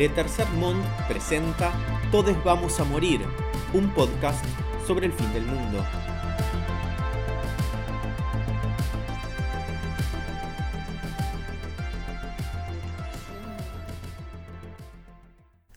Le Tercer Monde presenta Todes vamos a morir, un podcast sobre el fin del mundo.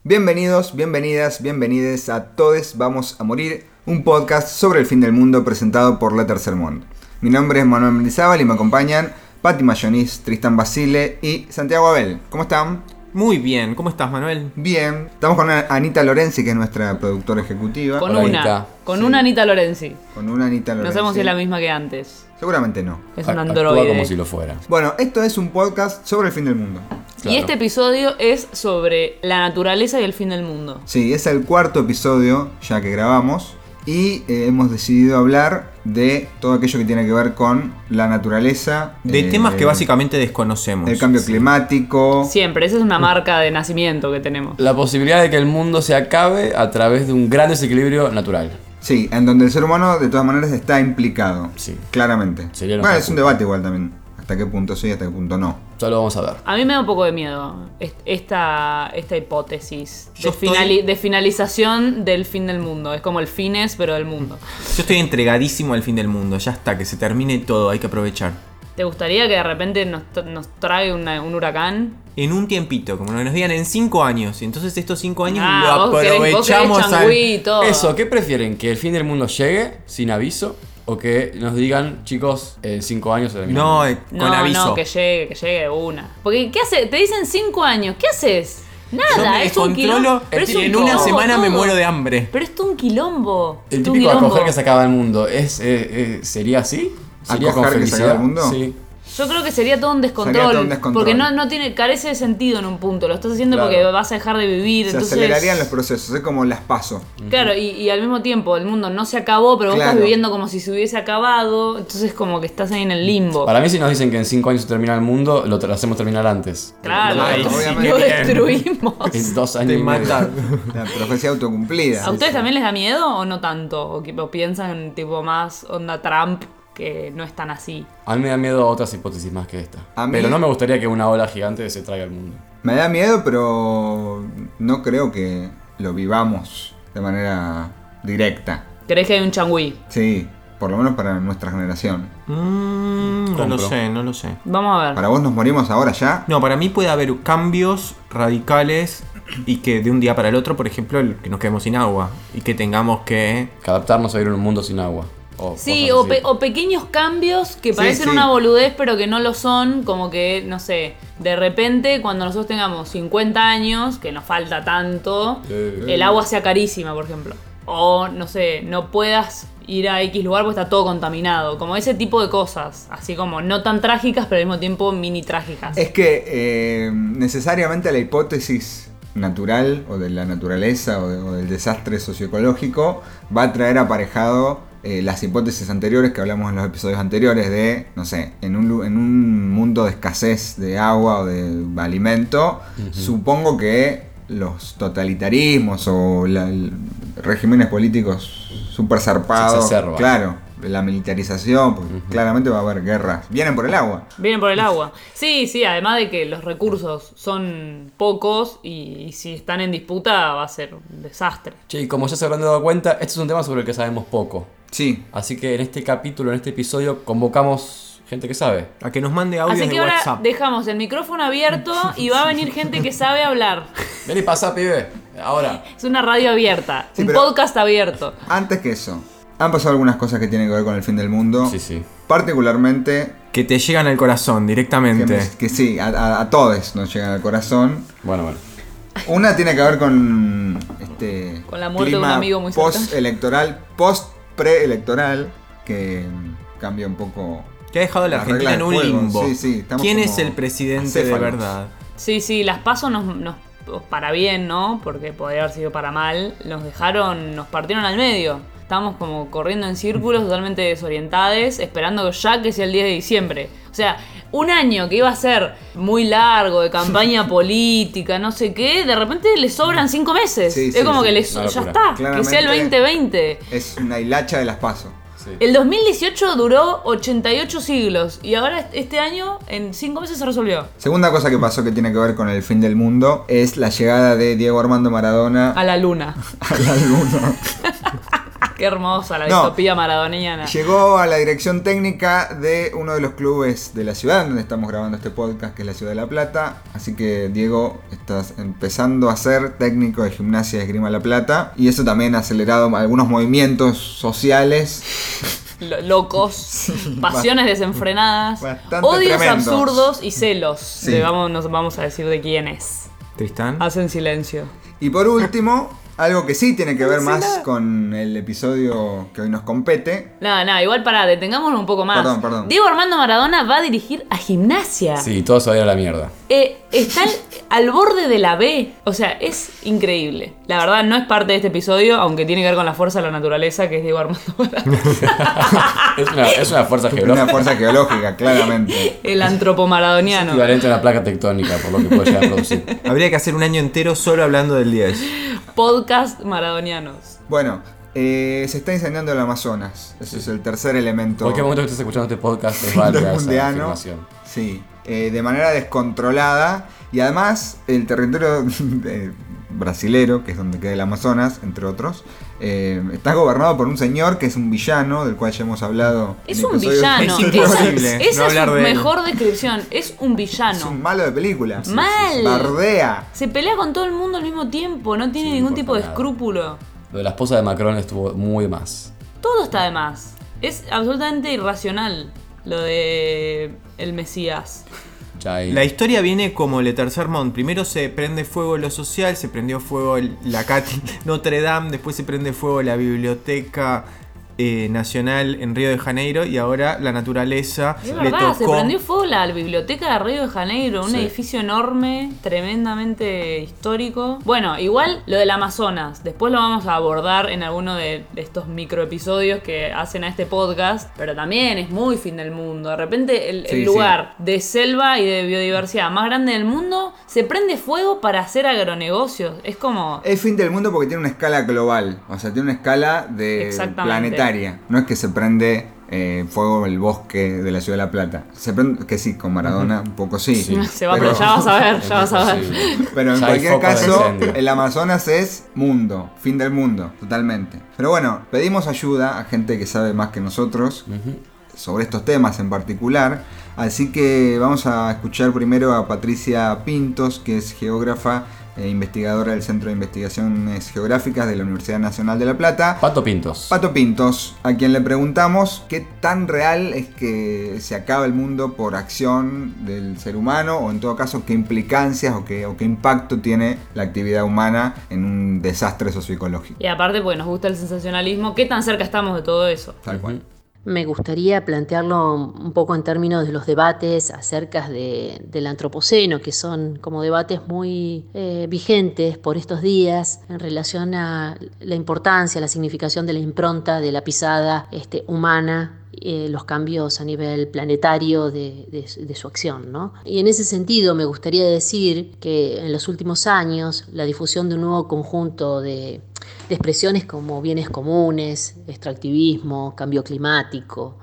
Bienvenidos, bienvenidas, bienvenides a Todes Vamos a Morir, un podcast sobre el fin del mundo presentado por La Tercer Monde. Mi nombre es Manuel Mendizábal y me acompañan Patti Mayonis, Tristan Basile y Santiago Abel. ¿Cómo están? Muy bien, ¿cómo estás Manuel? Bien. Estamos con Anita Lorenzi, que es nuestra productora ejecutiva. Con Hola, una. Anita. Con Sí. una Anita Lorenzi. Con una Anita No Lorenzi. sabemos si es la misma que antes. Seguramente no. Es un Actúa androide. como si lo fuera. Bueno, esto es un podcast sobre el fin del mundo. Y este episodio es sobre la naturaleza y el fin del mundo. Sí, es el cuarto episodio ya que grabamos y eh, hemos decidido hablar de todo aquello que tiene que ver con la naturaleza. De eh, temas que básicamente desconocemos. El cambio climático. Siempre, esa es una marca de nacimiento que tenemos. La posibilidad de que el mundo se acabe a través de un gran desequilibrio natural. Sí, en donde el ser humano de todas maneras está implicado. Sí. Claramente. Sería bueno, es un debate igual también. Hasta qué punto sí, hasta qué punto no. Ya lo vamos a ver. A mí me da un poco de miedo est- esta, esta hipótesis de, estoy- finali- de finalización del fin del mundo. Es como el fines, pero del mundo. Yo estoy entregadísimo al fin del mundo, ya está, que se termine todo, hay que aprovechar. ¿Te gustaría que de repente nos, nos trague una- un huracán? En un tiempito, como nos digan en cinco años. Y entonces estos cinco años Ah, lo vos querés- vos querés aprovechamos al-. Eso, ¿qué prefieren? ¿Que el fin del mundo llegue sin aviso? ¿O que nos digan, chicos, en cinco años el No, eh, con No, aviso. no, que llegue, que llegue una. Porque, ¿qué hace? Te dicen cinco años, ¿qué haces? Yo Nada, me es un quilombo. pero es y un en una semana me muero de hambre. Pero esto es un quilombo. El típico quilombo. acoger que se acaba el mundo, ¿es, eh, eh, ¿sería así? ¿Sería ¿Acoger que se acaba el mundo? Sí. Yo creo que sería todo un descontrol. Sería todo un descontrol. Porque no, no tiene, carece de sentido en un punto. Lo estás haciendo Claro. porque vas a dejar de vivir. Se entonces, acelerarían los procesos, es como las paso. Claro, y, y al mismo tiempo el mundo no se acabó, pero vos Claro. estás viviendo como si se hubiese acabado. Entonces como que estás ahí en el limbo. Para mí, si nos dicen que en cinco años se termina el mundo, lo hacemos terminar antes. Claro, Ay, lo- sí, lo destruimos. En dos años. Te y. La profecía autocumplida. ¿A ustedes también les da miedo o no tanto? ¿O, que- o piensan tipo más onda Trump que no es tan así? A mí me da miedo otras hipótesis más que esta. A mí- Pero no me gustaría que una ola gigante se traiga al mundo. Me da miedo, pero no creo que lo vivamos de manera directa. ¿Crees que hay un changüí? Sí, por lo menos para nuestra generación. Mm, no lo sé, no lo sé. Vamos a ver. ¿Para vos nos morimos ahora ya? No, para mí puede haber cambios radicales y que de un día para el otro, por ejemplo, el- que nos quedemos sin agua y que tengamos que... Que adaptarnos a vivir en un mundo sin agua. O Sí, o, así. pe- o pequeños cambios que Sí, parecen sí. una boludez pero que no lo son, como que, no sé, de repente cuando nosotros tengamos 50 años, que nos falta tanto, Eh. el agua sea carísima, por ejemplo. O, no sé, no puedas ir a X lugar porque está todo contaminado. Como ese tipo de cosas, así como no tan trágicas, pero al mismo tiempo mini trágicas. Es que eh, necesariamente la hipótesis natural o de la naturaleza o, de- o del desastre socioecológico va a traer aparejado eh, las hipótesis anteriores que hablamos en los episodios anteriores de, no sé, en un, en un mundo de escasez de agua o de alimento, supongo que los totalitarismos o la- regímenes políticos super zarpados, Se claro, la militarización, pues, claramente va a haber guerras, vienen por el agua. Vienen por el agua. Sí, sí, además de que los recursos son pocos y, y si están en disputa va a ser un desastre. Che, y como ya se habrán dado cuenta, este es un tema sobre el que sabemos poco. Sí, Así que en este capítulo, en este episodio, convocamos gente que sabe. A que nos mande audios Así de que ahora WhatsApp. dejamos el micrófono abierto y va a venir gente que sabe hablar. Vení, pasa, pibe. Ahora. Es una radio abierta, Sí, un podcast abierto. Antes que eso, han pasado algunas cosas que tienen que ver con el fin del mundo. Sí, sí. Particularmente, Que te llegan al corazón directamente. me- que sí, a, a- a todos nos llegan al corazón. Bueno, bueno. Una tiene que ver con este Con la muerte de un amigo muy cercano. post-electoral, post-preelectoral, que cambia un poco. Que ha dejado a la Argentina en un juego. limbo. Sí, sí, estamos ¿Quién es el presidente de verdad? Sí, sí, las pasos nos, nos- para bien, ¿no? Porque podría haber sido para mal. Nos dejaron, nos partieron al medio. Estábamos como corriendo en círculos totalmente desorientados, esperando ya que sea el 10 de diciembre. O sea, un año que iba a ser muy largo, de campaña política, no sé qué, de repente le sobran cinco meses. Sí, es sí, como sí, que le una so- ya está, que sea el Claramente- 2020. Es una hilacha de las pasos. Sí. El 2018 duró 88 siglos y ahora este año en 5 meses se resolvió. Segunda cosa que pasó que tiene que ver con el fin del mundo es la llegada de Diego Armando Maradona A la luna. a la luna. Qué hermosa la No. distopía maradoniana. Llegó a la dirección técnica de uno de los clubes de la ciudad donde estamos grabando este podcast, que es la ciudad de La Plata. Así que Diego, estás empezando a ser técnico de gimnasia de Esgrima La Plata. Y eso también ha acelerado algunos movimientos sociales. Lo- locos, pasiones desenfrenadas, Bastante odios absurdos y celos. Sí. Le vamos, nos vamos a decir de quién es. Tristán. Hacen silencio. Y por último, algo que sí tiene que ver más con el episodio que hoy nos compete. Nada, nada, igual para, detengámonos un poco más. Perdón, perdón. Diego Armando Maradona va a dirigir a gimnasia. Sí, todo se va a ir a la mierda. Eh, está al, al borde de la B. O sea, es increíble. La verdad, no es parte de este episodio, aunque tiene que ver con la fuerza de la naturaleza, que es Diego Armando. Es una, es una fuerza Una geológica. fuerza geológica, claramente. El antropomaradoniano. Equivalente a una placa tectónica, por lo que puede llegar a producir. Habría que hacer un año entero solo hablando del 10. Podcast maradonianos. Bueno, eh, se está incendiando el Amazonas. Ese es el tercer elemento. En cualquier momento que estés escuchando este podcast es válida esa afirmación. Sí, eh, de manera descontrolada. Y además, el territorio de- brasilero, que es donde queda el Amazonas, entre otros, eh, está gobernado por un señor que es un villano, del cual ya hemos hablado. Es en un villano. Es Esa, imposible esa no es su de él. mejor descripción. Es un Es villano. un malo de película. Mal. Bardea. Se pelea con todo el mundo al mismo tiempo. No tiene Sí, ningún tipo de nada. escrúpulo. Lo de la esposa de Macron estuvo muy más. Todo está de más. Es absolutamente irracional lo de el Mesías. La historia viene como Le Sermón. Primero se prende fuego lo social, se prendió fuego el- la Cat Notre Dame, después se prende fuego la Biblioteca eh, Nacional en Río de Janeiro y ahora la naturaleza Es le verdad, se tocó. prendió fuego la biblioteca de Río de Janeiro, un Sí. edificio enorme, tremendamente histórico. Bueno, igual lo del Amazonas, después lo vamos a abordar en alguno de estos microepisodios que hacen a este podcast, pero también es muy fin del mundo. De repente el, el Sí, sí. lugar de selva y de biodiversidad más grande del mundo se prende fuego para hacer agronegocios. Es como... Es fin del mundo porque tiene una escala global, o sea, tiene una escala de Exactamente. No es que se prende eh, fuego el bosque de la ciudad de La Plata. Se prende, que sí, con Maradona un poco sí. Sí. Se va, pero, pero ya vas a ver, ya vas a ver. pero en Ya cualquier caso, el Amazonas es mundo, fin del mundo, totalmente. Pero bueno, pedimos ayuda a gente que sabe más que nosotros sobre estos temas en particular. Así que vamos a escuchar primero a Patricia Pintos, que es geógrafa e investigadora del Centro de Investigaciones Geográficas de la Universidad Nacional de La Plata. Pato Pintos. Pato Pintos, a quien le preguntamos qué tan real es que se acaba el mundo por acción del ser humano o en todo caso qué implicancias o qué, o qué impacto tiene la actividad humana en un desastre socioecológico. Y aparte, porque nos gusta el sensacionalismo, ¿qué tan cerca estamos de todo eso? Tal cual. Me gustaría plantearlo un poco en términos de los debates acerca de- del antropoceno, que son como debates muy eh, vigentes por estos días en relación a la importancia, la significación de la impronta de la pisada este, humana eh, los cambios a nivel planetario de, su acción. ¿no? Y en ese sentido me gustaría decir que en los últimos años la difusión de un nuevo conjunto de expresiones como bienes comunes, extractivismo, cambio climático,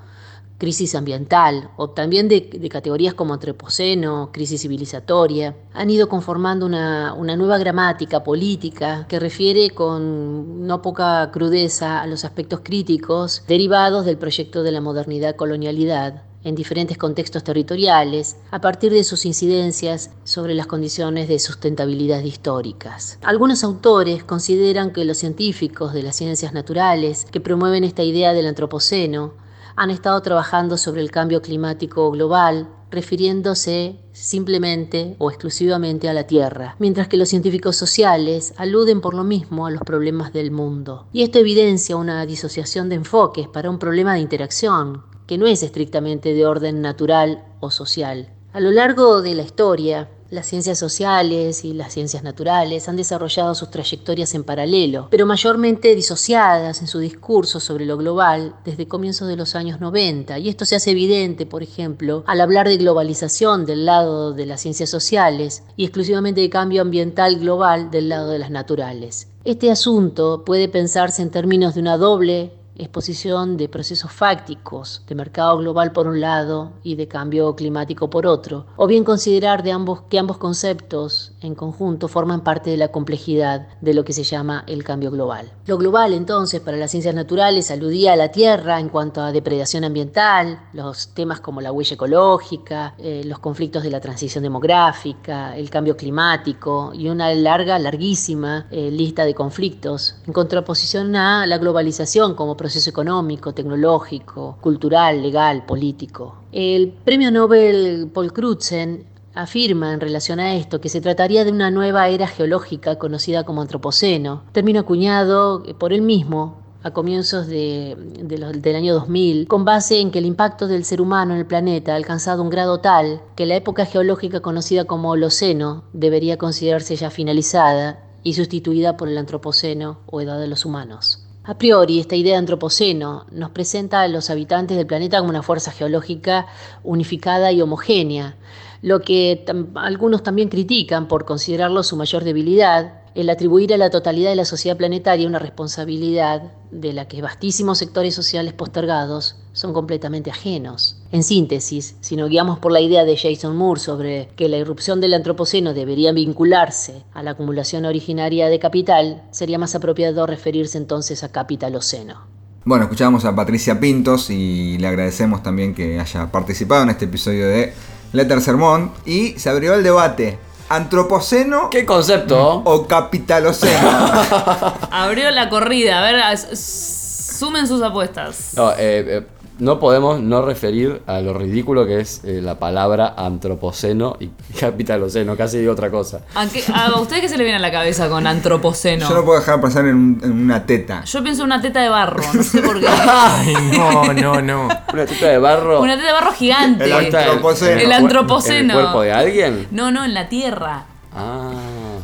crisis ambiental o también de, categorías como antropoceno, crisis civilizatoria, han ido conformando una, una nueva gramática política que refiere con no poca crudeza a los aspectos críticos derivados del proyecto de la modernidad-colonialidad en diferentes contextos territoriales a partir de sus incidencias sobre las condiciones de sustentabilidad históricas. Algunos autores consideran que los científicos de las ciencias naturales que promueven esta idea del antropoceno han estado trabajando sobre el cambio climático global, refiriéndose simplemente o exclusivamente a la Tierra, mientras que los científicos sociales aluden por lo mismo a los problemas del mundo. Y esto evidencia una disociación de enfoques para un problema de interacción, que no es estrictamente de orden natural o social. A lo largo de la historia, las ciencias sociales y las ciencias naturales han desarrollado sus trayectorias en paralelo, pero mayormente disociadas en su discurso sobre lo global desde comienzos de los años 90. Y esto se hace evidente, por ejemplo, al hablar de globalización del lado de las ciencias sociales y exclusivamente de cambio ambiental global del lado de las naturales. Este asunto puede pensarse en términos de una doble exposición de procesos fácticos, de mercado global por un lado y de cambio climático por otro, o bien considerar que ambos conceptos en conjunto forman parte de la complejidad de lo que se llama el cambio global. Lo global entonces para las ciencias naturales aludía a la Tierra en cuanto a depredación ambiental, los temas como la huella ecológica, eh, los conflictos de la transición demográfica, el cambio climático y una larga, larguísima eh, lista de conflictos, en contraposición a la globalización como proceso económico, tecnológico, cultural, legal, político. El premio Nobel Paul Crutzen afirma en relación a esto que se trataría de una nueva era geológica conocida como antropoceno, término acuñado por él mismo a comienzos de, del año 2000, con base en que el impacto del ser humano en el planeta ha alcanzado un grado tal que la época geológica conocida como Holoceno debería considerarse ya finalizada y sustituida por el Antropoceno o Edad de los Humanos. A priori, esta idea de antropoceno nos presenta a los habitantes del planeta como una fuerza geológica unificada y homogénea, lo que algunos también critican por considerarlo su mayor debilidad, el atribuir a la totalidad de la sociedad planetaria una responsabilidad de la que vastísimos sectores sociales postergados son completamente ajenos. En síntesis, si nos guiamos por la idea de Jason Moore sobre que la irrupción del antropoceno debería vincularse a la acumulación originaria de capital, sería más apropiado referirse entonces a capitaloceno. Bueno, escuchábamos a Patricia Pintos y le agradecemos también que haya participado en este episodio de Letter Sermón y se abrió el debate ¿Antropoceno ¿Qué concepto? o capitaloceno? Abrió la corrida, a ver, sumen sus apuestas. No, eh, eh, no podemos no referir a lo ridículo que es eh, la palabra antropoceno y capitaloceno, casi digo otra cosa. ¿A, qué- a ustedes qué se le viene a la cabeza con antropoceno? Yo no puedo dejar pasar en, un- en una teta. Yo pienso en una teta de barro, no sé por qué. Ay, no, no, no. Una teta de barro. Una teta de barro gigante. El ¿Está antropoceno. El antropoceno. ¿En el cuerpo de alguien? No, no, en la tierra. Ah.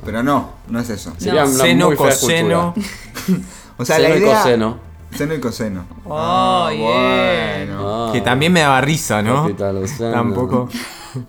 Pero no, no es eso. Sería una Seno, muy fea coseno. O sea, Seno la y idea... coseno. Seno y coseno. Oh, bueno. Ah. Que también me daba risa, ¿no? Tampoco.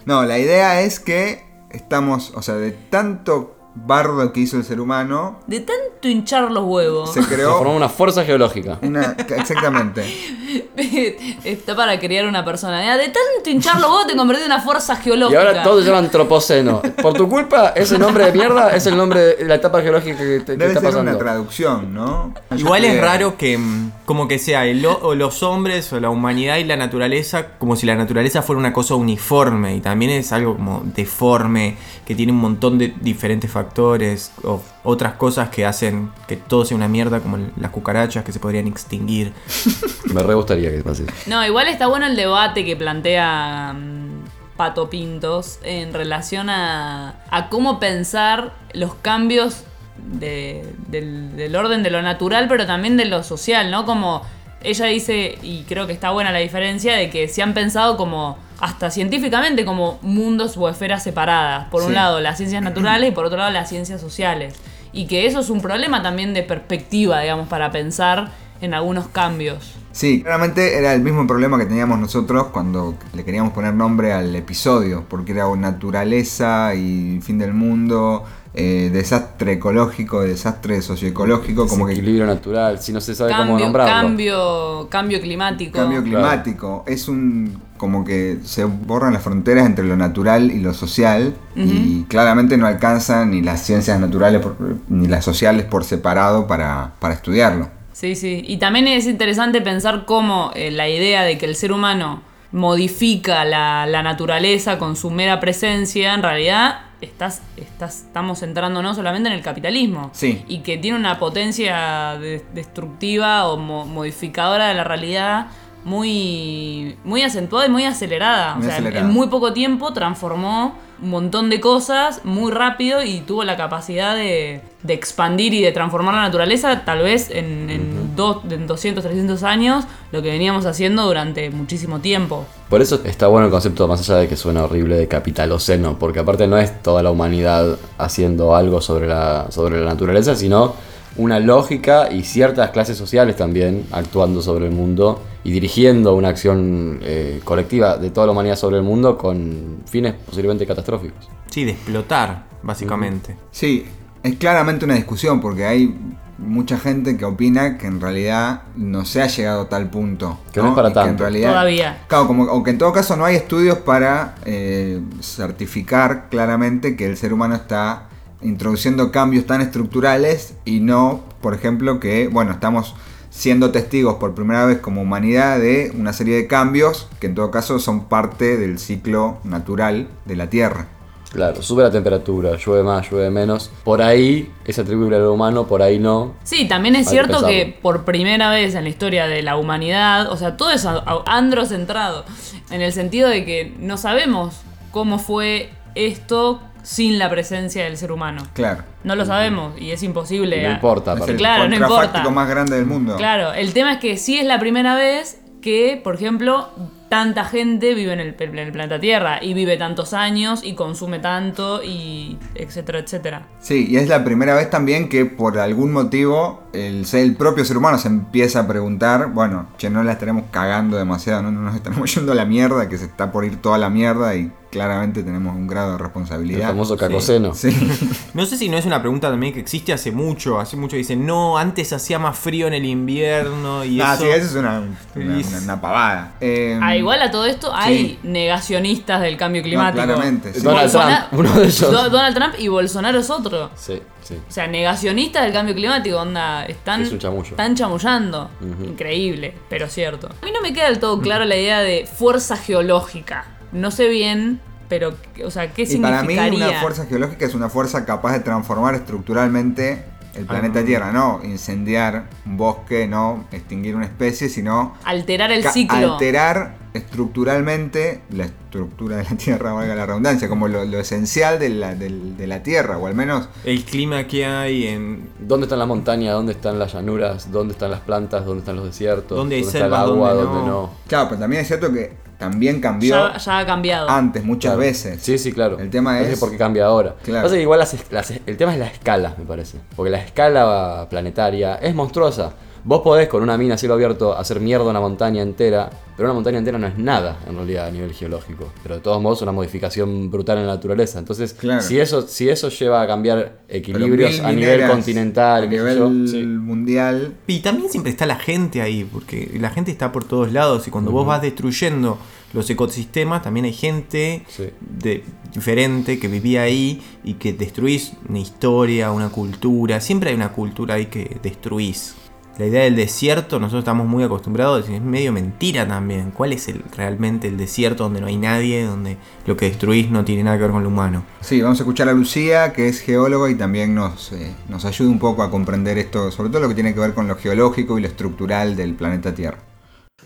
No, la idea es que estamos, o sea, de tanto bardo que hizo el ser humano, De tanto hinchar los huevos. se Se creó formó una fuerza geológica. una... Exactamente. Está para criar una persona. De tanto hinchar los huevos te convertí en una fuerza Y geológica. ahora todo se llama antropoceno. Por tu culpa, ese nombre de mierda es el nombre de la etapa geológica que, te, que Debe está ser pasando. una traducción, ¿no? Igual es raro que mm, como que sea el o los hombres o la humanidad y la naturaleza como si la naturaleza fuera una cosa uniforme y también es algo como deforme que tiene un montón de diferentes factores o otras cosas que hacen que todo sea una mierda como las cucarachas que se podrían extinguir. Me re gustaría que pase. No, igual está bueno el debate que plantea mm, Pato Pintos en relación a, a cómo pensar los cambios de- del, del orden de lo natural, pero también de lo social, ¿no? Como ella dice, y creo que está buena la diferencia, de que se han pensado como, hasta científicamente, como mundos o esferas separadas. Por un lado las ciencias naturales y por otro lado las ciencias sociales. Y que eso es un problema también de perspectiva, digamos, para pensar en algunos cambios. Sí, claramente era el mismo problema que teníamos nosotros cuando le queríamos poner nombre al episodio, porque era naturaleza y fin del mundo, eh, desastre ecológico, desastre socioecológico, como que equilibrio natural, si no se sabe cómo nombrarlo. cambio, cambio climático. cambio climático. Es un como que se borran las fronteras entre lo natural y lo social y claramente no alcanzan ni las ciencias naturales por- ni las sociales por separado para, para estudiarlo. Sí, sí. Y también es interesante pensar cómo eh, la idea de que el ser humano modifica la, la naturaleza con su mera presencia, en realidad estás, estás, estamos centrándonos solamente en el capitalismo. Sí. Y que tiene una potencia de- destructiva o mo- modificadora de la realidad muy, muy acentuada y muy acelerada. Muy o sea, en- acelerada. en muy poco tiempo transformó un montón de cosas muy rápido y tuvo la capacidad de, de expandir y de transformar la naturaleza tal vez en, en, dos- en 200, 300 años, lo que veníamos haciendo durante muchísimo tiempo. Por eso está bueno el concepto, más allá de que suena horrible, de capitaloceno, porque aparte no es toda la humanidad haciendo algo sobre la, sobre la naturaleza, sino una lógica y ciertas clases sociales también actuando sobre el mundo y dirigiendo una acción eh, colectiva de toda la humanidad sobre el mundo con fines posiblemente catastróficos. Sí, de explotar, básicamente. Sí, es claramente una discusión porque hay mucha gente que opina que en realidad no se ha llegado a tal punto. Que no es para Y que en tanto. realidad, Todavía. Claro, como, aunque en todo caso no hay estudios para eh, certificar claramente que el ser humano está introduciendo cambios tan estructurales y no, por ejemplo, que, bueno, estamos siendo testigos por primera vez como humanidad de una serie de cambios que en todo caso son parte del ciclo natural de la Tierra. Claro, sube la temperatura, llueve más, llueve menos. Por ahí es atribuible al humano, por ahí no. Sí, también es Hay que cierto pensarlo. que por primera vez en la historia de la humanidad, o sea, todo es androcentrado, en el sentido de que no sabemos cómo fue esto sin la presencia del ser humano. Claro. No lo sabemos y es imposible. No importa, Es el Claro, no importa. más grande del mundo. Claro, el tema es que sí es la primera vez que, por ejemplo, tanta gente vive en el, en el planeta Tierra y vive tantos años y consume tanto y etcétera, etcétera. Sí, y es la primera vez también que por algún motivo el propio ser humano se empieza a preguntar, bueno, che, no la estaremos cagando demasiado, no, no nos estaremos yendo a la mierda, que se está por ir toda la mierda y claramente tenemos un grado de El responsabilidad. famoso cacoceno. Sí. No sé si no es una pregunta también que existe hace mucho. Hace mucho dicen, no, antes hacía más frío en el invierno y Ah, eso. sí, eso es una, una, Y- una- una pavada. Eh, Ah, igual a todo esto hay sí. negacionistas del cambio climático. claramente, sí. Donald Trump, uno de ellos. Do- Donald Trump y Bolsonaro es otro. Sí, sí. O sea, negacionistas del cambio climático, onda, están, Es un chamullo. están chamullando. Increíble, pero cierto. A mí no me queda del todo claro la idea de fuerza geológica. No sé bien, pero, o sea, ¿qué y para mí significaría? una fuerza geológica es una fuerza capaz de transformar estructuralmente el planeta Ah. Tierra, no incendiar un bosque, no extinguir una especie, sino Alterar el ciclo. alterar estructuralmente la estructura de la Tierra, valga la redundancia, como lo, lo esencial de la, de la Tierra, o al menos El clima que hay en. ¿Dónde están las montañas? ¿Dónde están las llanuras? ¿Dónde están las plantas? ¿Dónde están los desiertos? ¿Dónde hay está selva? el agua? ¿Dónde ¿Dónde no? no? Claro, pero también es cierto que también cambió ya, ya ha cambiado. antes, muchas Claro. veces. Sí, sí, claro. El tema No sé es- por qué cambia ahora. Claro. Pasa que igual las es- las es- el tema es la escala, me parece. Porque la escala planetaria es monstruosa. Vos podés con una mina a cielo abierto hacer mierda una montaña entera, pero una montaña entera no es nada en realidad a nivel geológico. Pero de todos modos es una modificación brutal en la naturaleza. Entonces, Claro. si, eso, si eso lleva a cambiar equilibrios a nivel continental, a qué sé nivel yo, mundial, Y también siempre está la gente ahí, porque la gente está por todos lados y cuando vos vas destruyendo los ecosistemas, también hay gente Sí. de, diferente que vivía ahí y que destruís una historia, una cultura. Siempre hay una cultura ahí que destruís. La idea del desierto, nosotros estamos muy acostumbrados, a decir, es medio mentira también. ¿Cuál es el, realmente el desierto donde no hay nadie, donde lo que destruís no tiene nada que ver con lo humano? Sí, vamos a escuchar a Lucía, que es geóloga y también nos, eh, nos ayuda un poco a comprender esto, sobre todo lo que tiene que ver con lo geológico y lo estructural del planeta Tierra.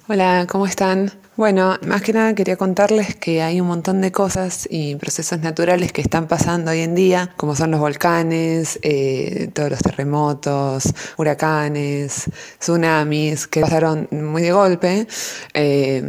Hola, ¿cómo están? Bueno, más que nada quería contarles que hay un montón de cosas y procesos naturales que están pasando hoy en día, como son los volcanes, eh, todos los terremotos, huracanes, tsunamis, que pasaron muy de golpe, eh,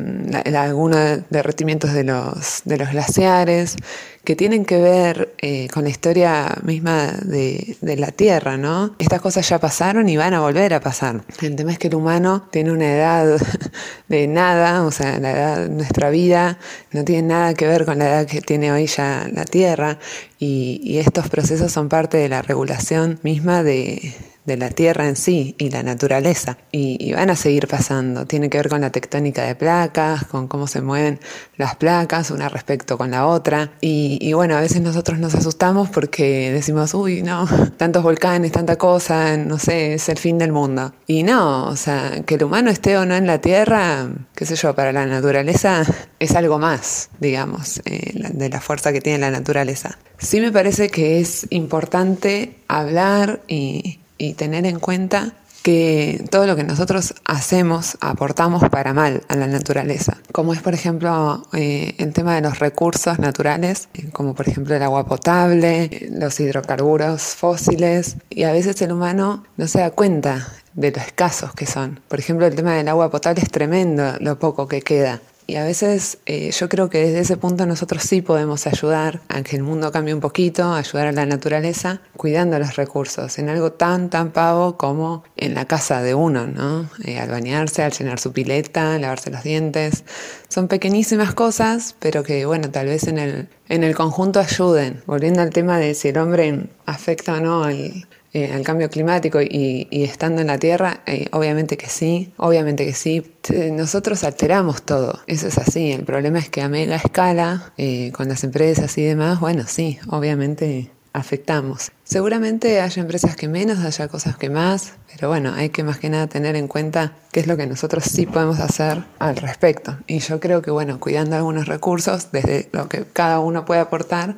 algunos derretimientos de los, de los glaciares, que tienen que ver eh, con la historia misma de, la Tierra, ¿no? Estas cosas ya pasaron y van a volver a pasar. El tema es que el humano tiene una edad de nada, o sea, la edad nuestra vida no tiene nada que ver con la edad que tiene hoy ya la Tierra y estos procesos son parte de la regulación misma de, de la tierra en sí y la naturaleza. Y, y van a seguir pasando. Tiene que ver con la tectónica de placas, con cómo se mueven las placas una respecto con la otra. Y, y bueno, a veces nosotros nos asustamos porque decimos, uy, no, tantos volcanes, tanta cosa, no sé, es el fin del mundo. Y no, o sea, que el humano esté o no en la tierra, qué sé yo, para la naturaleza es algo más, digamos, eh, de la fuerza que tiene la naturaleza. Sí me parece que es importante hablar y, y tener en cuenta que todo lo que nosotros hacemos aportamos para mal a la naturaleza, como es por ejemplo eh, el tema de los recursos naturales, eh, como por ejemplo el agua potable, los hidrocarburos fósiles, y a veces el humano no se da cuenta de lo escasos que son. Por ejemplo, el tema del agua potable es tremendo lo poco que queda. Y a veces eh, yo creo que desde ese punto nosotros sí podemos ayudar a que el mundo cambie un poquito, ayudar a la naturaleza, cuidando los recursos, en algo tan, tan pavo como en la casa de uno, ¿no? Eh, al bañarse, al llenar su pileta, lavarse los dientes. Son pequeñísimas cosas, pero que, bueno, tal vez en el, en el conjunto ayuden. Volviendo al tema de si el hombre afecta o no el, eh, al cambio climático y, y estando en la Tierra? Eh, obviamente que sí, obviamente que sí. T- Nosotros alteramos todo, eso es así. El problema es que a mega escala, eh, con las empresas y demás, bueno, sí, obviamente afectamos. Seguramente haya empresas que menos, haya cosas que más, pero bueno, hay que más que nada tener en cuenta qué es lo que nosotros sí podemos hacer al respecto. Y yo creo que bueno, cuidando algunos recursos, desde lo que cada uno puede aportar,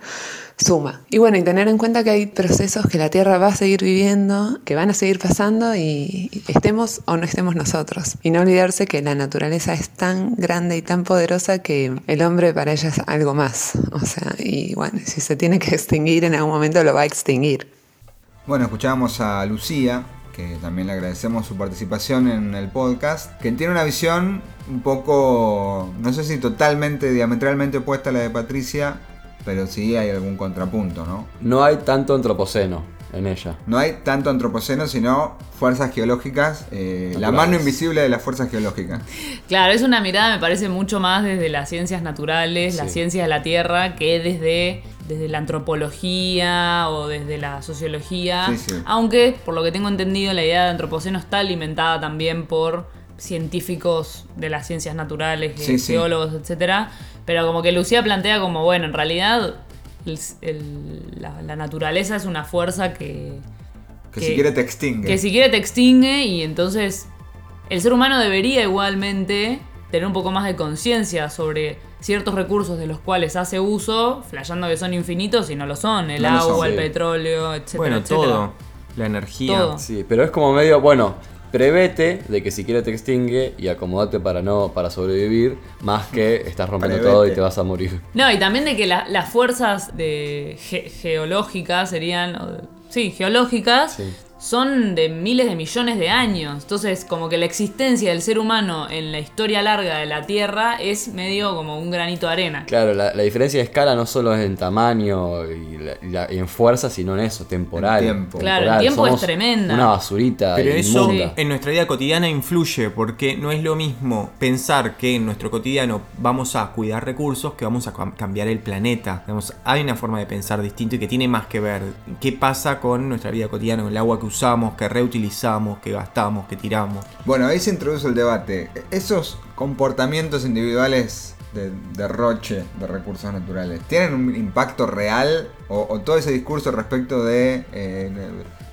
suma. Y bueno, y tener en cuenta que hay procesos que la Tierra va a seguir viviendo, que van a seguir pasando y estemos o no estemos nosotros. Y no olvidarse que la naturaleza es tan grande y tan poderosa que el hombre para ella es algo más. O sea, y bueno, si se tiene que extinguir en algún momento lo va a extinguir. Bueno, escuchábamos a Lucía, que también le agradecemos su participación en el podcast, que tiene una visión un poco, no sé si totalmente, diametralmente opuesta a la de Patricia, pero sí hay algún contrapunto, ¿no? No hay tanto antropoceno en ella. No hay tanto antropoceno, sino fuerzas geológicas, eh, la mano invisible de las fuerzas geológicas. Claro, es una mirada, me parece, mucho más desde las ciencias naturales, las ciencias de la Tierra, que desde, desde la antropología o desde la sociología. Sí, sí. Aunque, por lo que tengo entendido, la idea de antropoceno está alimentada también por científicos de las ciencias naturales, Sí, sí. geólogos, etcétera. Pero como que Lucía plantea como, bueno, en realidad el- el- la, la naturaleza es una fuerza que, Que, Que- si quiere te extingue. que si quiere te extingue y entonces el ser humano debería igualmente tener un poco más de conciencia sobre ciertos recursos de los cuales hace uso, flayando que son infinitos y no lo son, el No lo son, agua, el sí. petróleo, etcétera, Bueno, etcétera. todo. La energía. Todo. Sí, pero es como medio, bueno, prevete de que si quiere te extingue y acomodate para no para sobrevivir, más que estás rompiendo Prevete. todo y te vas a morir. No, y también de que la- las fuerzas de ge- geológicas serían, o de- sí, geológicas, Sí. Son de miles de millones de años. Entonces, como que la existencia del ser humano en la historia larga de la Tierra es medio como un granito de arena. Claro, la, la diferencia de escala no solo es en tamaño y, la- y la- y en fuerza, sino en eso, temporal. Tiempo. Claro, el tiempo es tremenda. Una basurita Pero eso en nuestra vida cotidiana influye porque no es lo mismo pensar que en nuestro cotidiano vamos a cuidar recursos que vamos a cam- cambiar el planeta. Digamos, hay una forma de pensar distinto y que tiene más que ver. ¿Qué pasa con nuestra vida cotidiana, con el agua que usamos, que reutilizamos, que gastamos, que tiramos? Bueno, ahí se introduce el debate. Esos comportamientos individuales de derroche de recursos naturales, ¿tienen un impacto real? ¿O, o todo ese discurso respecto de eh,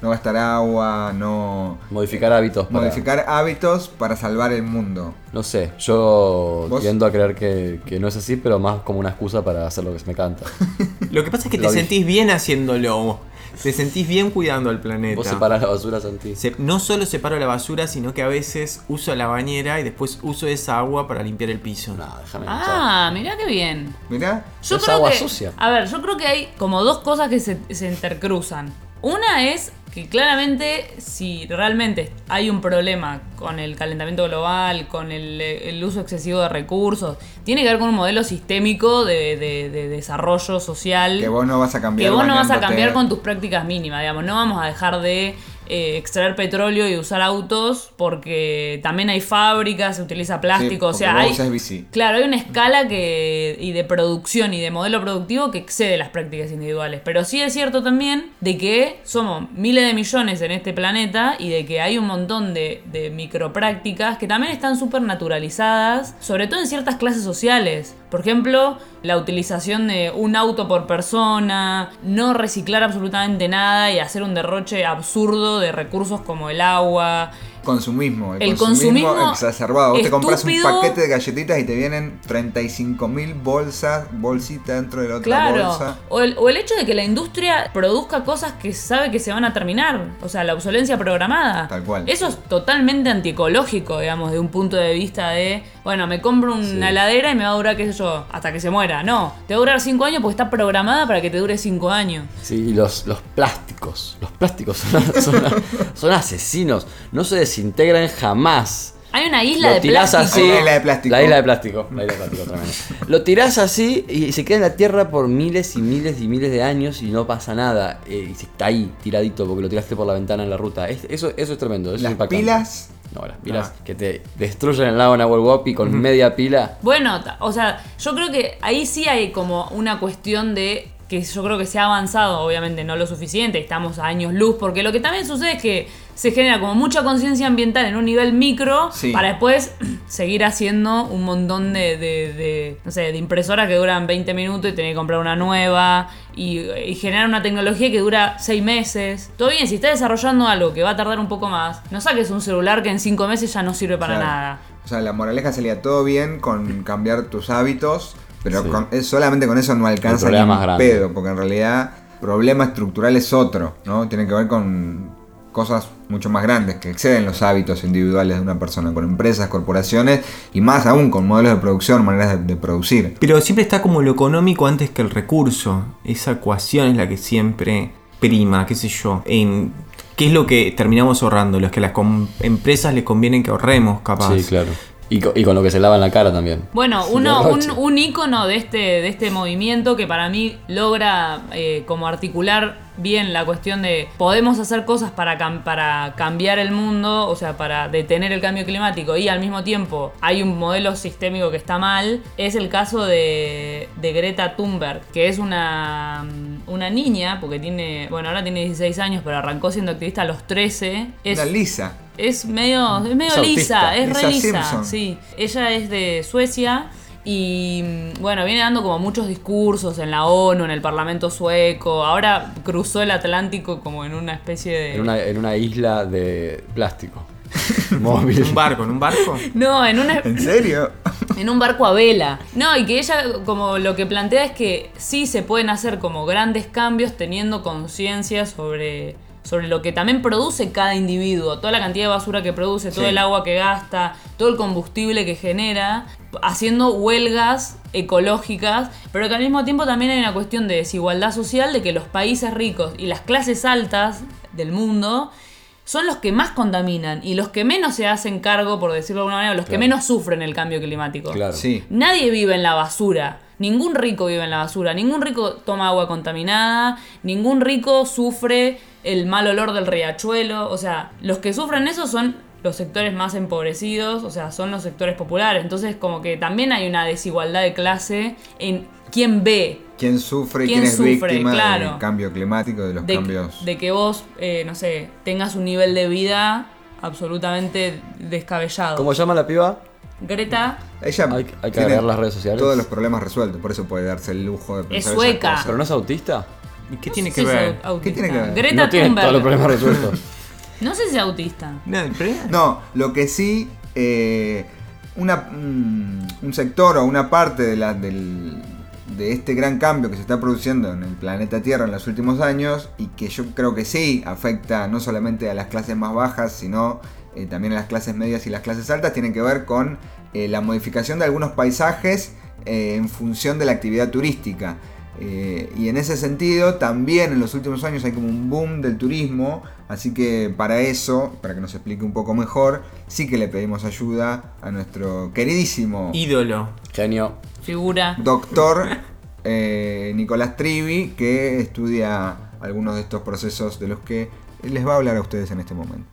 no gastar agua, no Modificar hábitos para... modificar hábitos para salvar el mundo? No sé, yo ¿Vos? tiendo a creer que, que no es así, pero más como una excusa para hacer lo que se me canta. Lo que pasa es que te dije. sentís bien haciéndolo. Te sentís bien cuidando al planeta. Vos separás la basura, Santi. Se- no solo separo la basura, sino que a veces uso la bañera y después uso esa agua para limpiar el piso. No, déjame. Ah, mirá qué bien. Mirá, Yo Es creo agua que, sucia. A ver, yo creo que hay como dos cosas que se, se intercruzan. Una es que claramente si realmente hay un problema con el calentamiento global, con el, el uso excesivo de recursos, tiene que ver con un modelo sistémico de, de- de desarrollo social. que vos no vas a cambiar. Que vos no vas a cambiar con tus prácticas mínimas, digamos. No vamos a dejar de eh, extraer petróleo y usar autos porque también hay fábricas, se utiliza plástico, o sea, hay... bici. Claro, hay una escala que y de producción y de modelo productivo que excede las prácticas individuales. Pero sí es cierto también de que somos miles de millones en este planeta y de que hay un montón de, de microprácticas que también están súper naturalizadas, sobre todo en ciertas clases sociales. Por ejemplo, la utilización de un auto por persona, no reciclar absolutamente nada y hacer un derroche absurdo de recursos como el agua. Consumismo. El, El consumismo, consumismo exacerbado. Vos te compras un paquete de galletitas y te vienen 35.000 bolsas, bolsita dentro de la otra Claro, bolsa. o el, o el hecho de que la industria produzca cosas que sabe que se van a terminar, o sea, la obsolencia programada. Tal cual. Eso es totalmente antiecológico, digamos, de un punto de vista de, bueno, me compro una Sí. heladera y me va a durar, qué sé yo, hasta que se muera. No, te va a durar 5 años porque está programada para que te dure 5 años. Sí, y los, los plásticos. Los plásticos son, son- son asesinos. No se desintegran jamás. Hay una isla Lo de tirás plástico. así. Isla de plástico. La isla de plástico. La isla de plástico tremendo. Lo tirás así y se queda en la tierra por miles y miles y miles de años y no pasa nada. Eh, y se está ahí tiradito porque lo tiraste por la ventana en la ruta. Es- eso, eso es tremendo. Eso es Las impactante. pilas. No, las pilas que te destruyen el lago Nahuel y con media pila. Bueno, o sea, yo creo que ahí sí hay como una cuestión de que yo creo que se ha avanzado, obviamente no lo suficiente, estamos a años luz, porque lo que también sucede es que se genera como mucha conciencia ambiental en un nivel micro Sí. para después seguir haciendo un montón de, de- de, no sé, de impresoras que duran 20 minutos y tener que comprar una nueva y, y generar una tecnología que dura 6 meses. Todo bien, si estás desarrollando algo que va a tardar un poco más, no saques un celular que en 5 meses ya no sirve para Claro. nada. O sea, la moraleja sería todo bien con cambiar tus hábitos, pero Sí. con- solamente con eso no alcanza problema ni más un grande. pedo, porque en realidad problema estructural es otro, ¿no? Tiene que ver con cosas mucho más grandes que exceden los hábitos individuales de una persona, con empresas, corporaciones y más aún con modelos de producción, maneras de, de producir. Pero siempre está como lo económico antes que el recurso. Esa ecuación es la que siempre prima, qué sé yo. En qué es lo que terminamos ahorrando, los que a las empresas les conviene que ahorremos, capaz. Sí, claro. Y, co- y con lo que se lava en la cara también. Bueno, uno, un, un ícono de este, de este movimiento que para mí logra eh, como articular bien la cuestión de podemos hacer cosas para, cam- para cambiar el mundo, o sea, para detener el cambio climático y al mismo tiempo hay un modelo sistémico que está mal, es el caso de, de Greta Thunberg, que es una, una niña, porque tiene, bueno, ahora tiene 16 años, pero arrancó siendo activista a los 13. Es, Una lisa. es medio, es medio Es lisa, es re Lisa lisa, Simpson. sí. Ella es de Suecia y mm, bueno, viene dando como muchos discursos en la ONU, en el Parlamento sueco. Ahora cruzó el Atlántico como en una especie de En una, en una isla de plástico. Móvil. ¿En un barco? ¿En un barco? No, en una ¿En serio? en un barco a vela. No, y que ella como lo que plantea es que sí se pueden hacer como grandes cambios teniendo conciencia sobre, sobre lo que también produce cada individuo, toda la cantidad de basura que produce, todo Sí. el agua que gasta, todo el combustible que genera, haciendo huelgas ecológicas, pero que al mismo tiempo también hay una cuestión de desigualdad social, de que los países ricos y las clases altas del mundo son los que más contaminan y los que menos se hacen cargo, por decirlo de alguna manera, los que menos sufren el cambio climático. Claro. Sí. Nadie vive en la basura. Ningún rico vive en la basura. Ningún rico toma agua contaminada. Ningún rico sufre el mal olor del riachuelo. O sea, los que sufren eso son los sectores más empobrecidos. O sea, son los sectores populares. Entonces, como que también hay una desigualdad de clase en quién ve. ¿Quién sufre y ¿Quién quién es sufre? víctima Claro. del cambio climático, de los De, cambios? de que vos, eh, no sé, tengas un nivel de vida absolutamente descabellado. ¿Cómo llama la piba? Greta Ella Hay- hay que tiene agregar las redes sociales. Todos los problemas resueltos, por eso puede darse el lujo de pensar esas sueca. cosas. ¿Pero no es autista? ¿Y qué No tiene que si es ver? ¿Qué tiene que ver? Greta no tiene Thunberg. todos los problemas resueltos. No sé si es autista. No, No, lo que sí, eh, una, mm, un sector o una parte de, la, del, de este gran cambio que se está produciendo en el planeta Tierra en los últimos años y que yo creo que sí afecta no solamente a las clases más bajas, sino eh, también a las clases medias y las clases altas, tiene que ver con eh, la modificación de algunos paisajes eh, en función de la actividad turística. Eh, y en ese sentido, también en los últimos años hay como un boom del turismo, así que para eso, para que nos explique un poco mejor, sí que le pedimos ayuda a nuestro queridísimo Ídolo. Genio. Figura. doctor eh, Nicolás Trivi, que estudia algunos de estos procesos de los que les va a hablar a ustedes en este momento.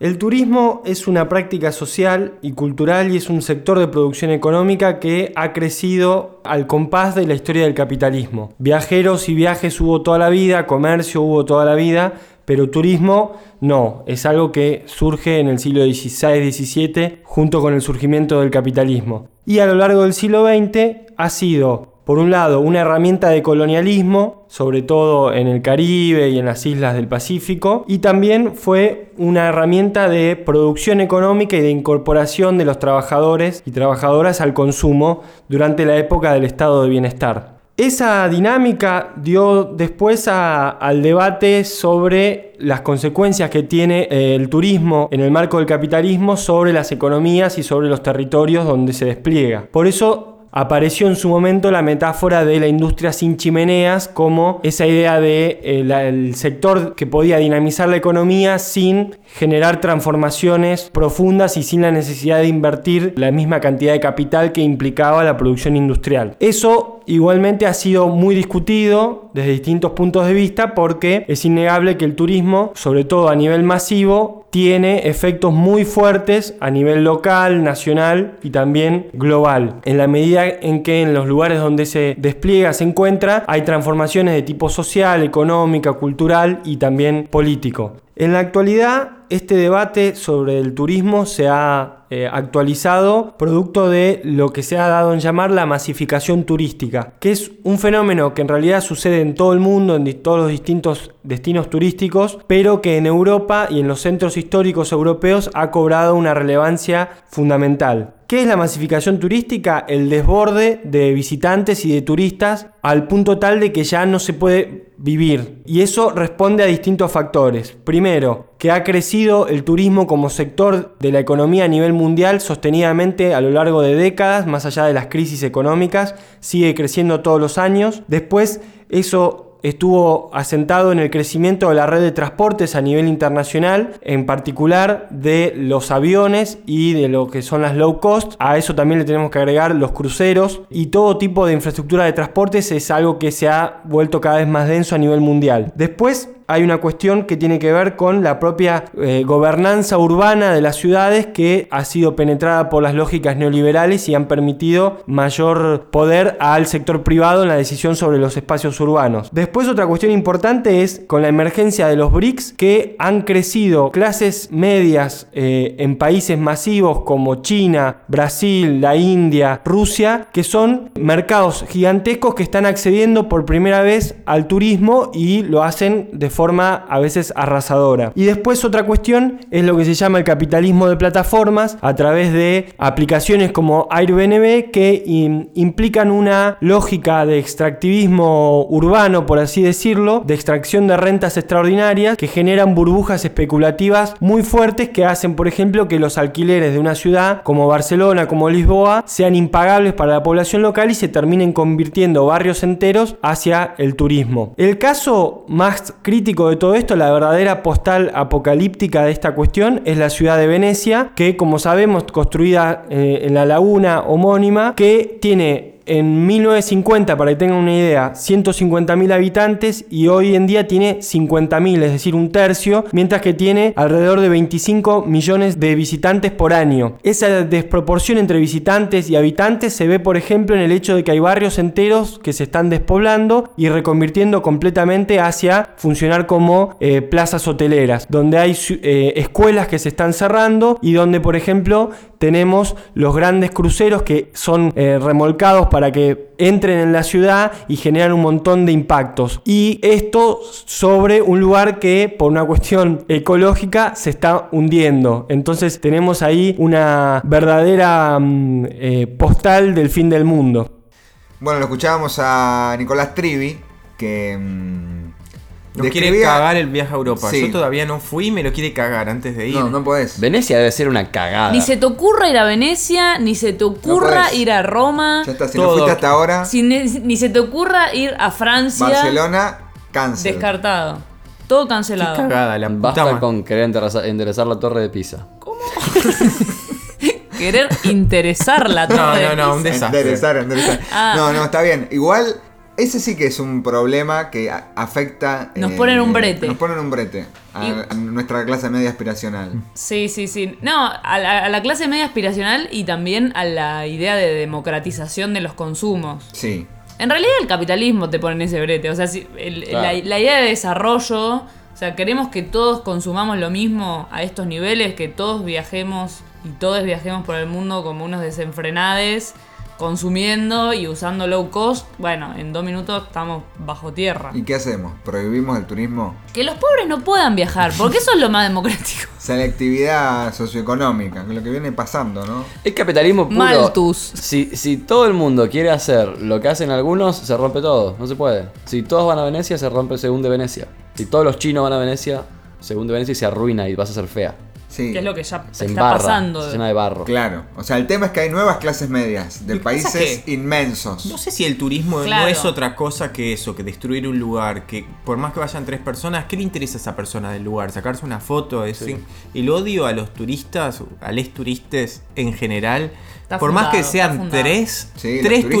El turismo es una práctica social y cultural y es un sector de producción económica que ha crecido al compás de la historia del capitalismo. Viajeros y viajes hubo toda la vida, comercio hubo toda la vida, pero turismo no, es algo que surge en el siglo XVI-XVII junto con el surgimiento del capitalismo. Y a lo largo del siglo XX ha sido por un lado, una herramienta de colonialismo, sobre todo en el Caribe y en las islas del Pacífico, y también fue una herramienta de producción económica y de incorporación de los trabajadores y trabajadoras al consumo durante la época del estado de bienestar. Esa dinámica dio después al debate sobre las consecuencias que tiene eh, el turismo en el marco del capitalismo sobre las economías y sobre los territorios donde se despliega. Por eso apareció en su momento la metáfora de la industria sin chimeneas como esa idea de eh, sector que podía dinamizar la economía sin generar transformaciones profundas y sin la necesidad de invertir la misma cantidad de capital que implicaba la producción industrial. Eso igualmente ha sido muy discutido desde distintos puntos de vista porque es innegable que el turismo, sobre todo a nivel masivo, tiene efectos muy fuertes a nivel local, nacional y también global. En la medida en que en los lugares donde se despliega, se encuentra, hay transformaciones de tipo social, económica, cultural y también político. En la actualidad, este debate sobre el turismo se ha eh, actualizado producto de lo que se ha dado en llamar la masificación turística, que es un fenómeno que en realidad sucede en todo el mundo, en todos los distintos destinos turísticos, pero que en Europa y en los centros históricos europeos ha cobrado una relevancia fundamental. ¿Qué es la masificación turística? El desborde de visitantes y de turistas al punto tal de que ya no se puede vivir. Y eso responde a distintos factores. Primero, que ha crecido el turismo como sector de la economía a nivel mundial sostenidamente a lo largo de décadas, más allá de las crisis económicas, sigue creciendo todos los años. Después, eso estuvo asentado en el crecimiento de la red de transportes a nivel internacional, en particular de los aviones y de lo que son las low cost. A eso también le tenemos que agregar los cruceros y todo tipo de infraestructura de transportes es algo que se ha vuelto cada vez más denso a nivel mundial. Después, hay una cuestión que tiene que ver con la propia eh, gobernanza urbana de las ciudades que ha sido penetrada por las lógicas neoliberales y han permitido mayor poder al sector privado en la decisión sobre los espacios urbanos. Después otra cuestión importante es con la emergencia de los BRICS que han crecido clases medias eh, en países masivos como China, Brasil, la India, Rusia, que son mercados gigantescos que están accediendo por primera vez al turismo y lo hacen de a veces arrasadora. Y después otra cuestión es lo que se llama el capitalismo de plataformas a través de aplicaciones como Airbnb que implican una lógica de extractivismo urbano, por así decirlo, de extracción de rentas extraordinarias que generan burbujas especulativas muy fuertes que hacen, por ejemplo, que los alquileres de una ciudad como Barcelona, como Lisboa, sean impagables para la población local y se terminen convirtiendo barrios enteros hacia el turismo. El caso más de todo esto, la verdadera postal apocalíptica de esta cuestión es la ciudad de Venecia, que como sabemos construida eh, en la laguna homónima, que tiene en 1950, para que tengan una idea, 150.000 habitantes y hoy en día tiene 50.000, es decir, un tercio, mientras que tiene alrededor de 25 millones de visitantes por año. Esa desproporción entre visitantes y habitantes se ve, por ejemplo, en el hecho de que hay barrios enteros que se están despoblando y reconvirtiendo completamente hacia funcionar como eh, plazas hoteleras, donde hay eh, escuelas que se están cerrando y donde, por ejemplo, tenemos los grandes cruceros que son eh, remolcados para que entren en la ciudad y generan un montón de impactos. Y esto sobre un lugar que por una cuestión ecológica se está hundiendo. Entonces tenemos ahí una verdadera mm, eh, postal del fin del mundo. Bueno, lo escuchábamos a Nicolás Trivi, que... Mm, nos quiere cagar el viaje a Europa. Yo todavía no fui y me lo quiere cagar antes de ir. No, no podés. Venecia debe ser una cagada. Ni se te ocurra ir a Venecia, ni se te ocurra ir a Roma. Ya está, si no fuiste hasta ahora. ni, se te ocurra ir a Francia. Barcelona, cáncer. Descartado. Todo cancelado. Qué cagada, la Basta con querer enderezar, la torre de Pisa. ¿Cómo? querer interesar la torre no, de no, no, un desastre. Enderezar, enderezar. Ah. No, no, está bien. Igual ese sí que es un problema que afecta. Nos ponen un brete. Nos ponen un brete a, nuestra clase media aspiracional. Sí, sí, sí. No, a la, clase media aspiracional y también a la idea de democratización de los consumos. Sí. En realidad el capitalismo te pone en ese brete. O sea, si, la, la idea de desarrollo. O sea, queremos que todos consumamos lo mismo a estos niveles, que todos viajemos y todos viajemos por el mundo como unos desenfrenades consumiendo y usando low cost, bueno, en dos minutos estamos bajo tierra. ¿Y qué hacemos? ¿Prohibimos el turismo? Que los pobres no puedan viajar, porque eso es lo más democrático. Selectividad socioeconómica, que es lo que viene pasando, ¿no? Es capitalismo puro. Maltus. Si, si todo el mundo quiere hacer lo que hacen algunos, se rompe todo. No se puede. Si todos van a Venecia, se rompe según de Venecia. Si todos los chinos van a Venecia, según de Venecia, y se arruina y vas a ser fea. Sí. Que es lo que ya Se está embarra, pasando. se llena de barro. Claro, o sea, el tema es que hay nuevas clases medias de países que- inmensos. No sé si el turismo Claro. no es otra cosa que eso, que destruir un lugar, que por más que vayan tres personas, ¿qué le interesa a esa persona del lugar? Sacarse una foto, es el odio a los turistas, a les turistas en general, Está por más que sean tres, Sí, los tres turistas-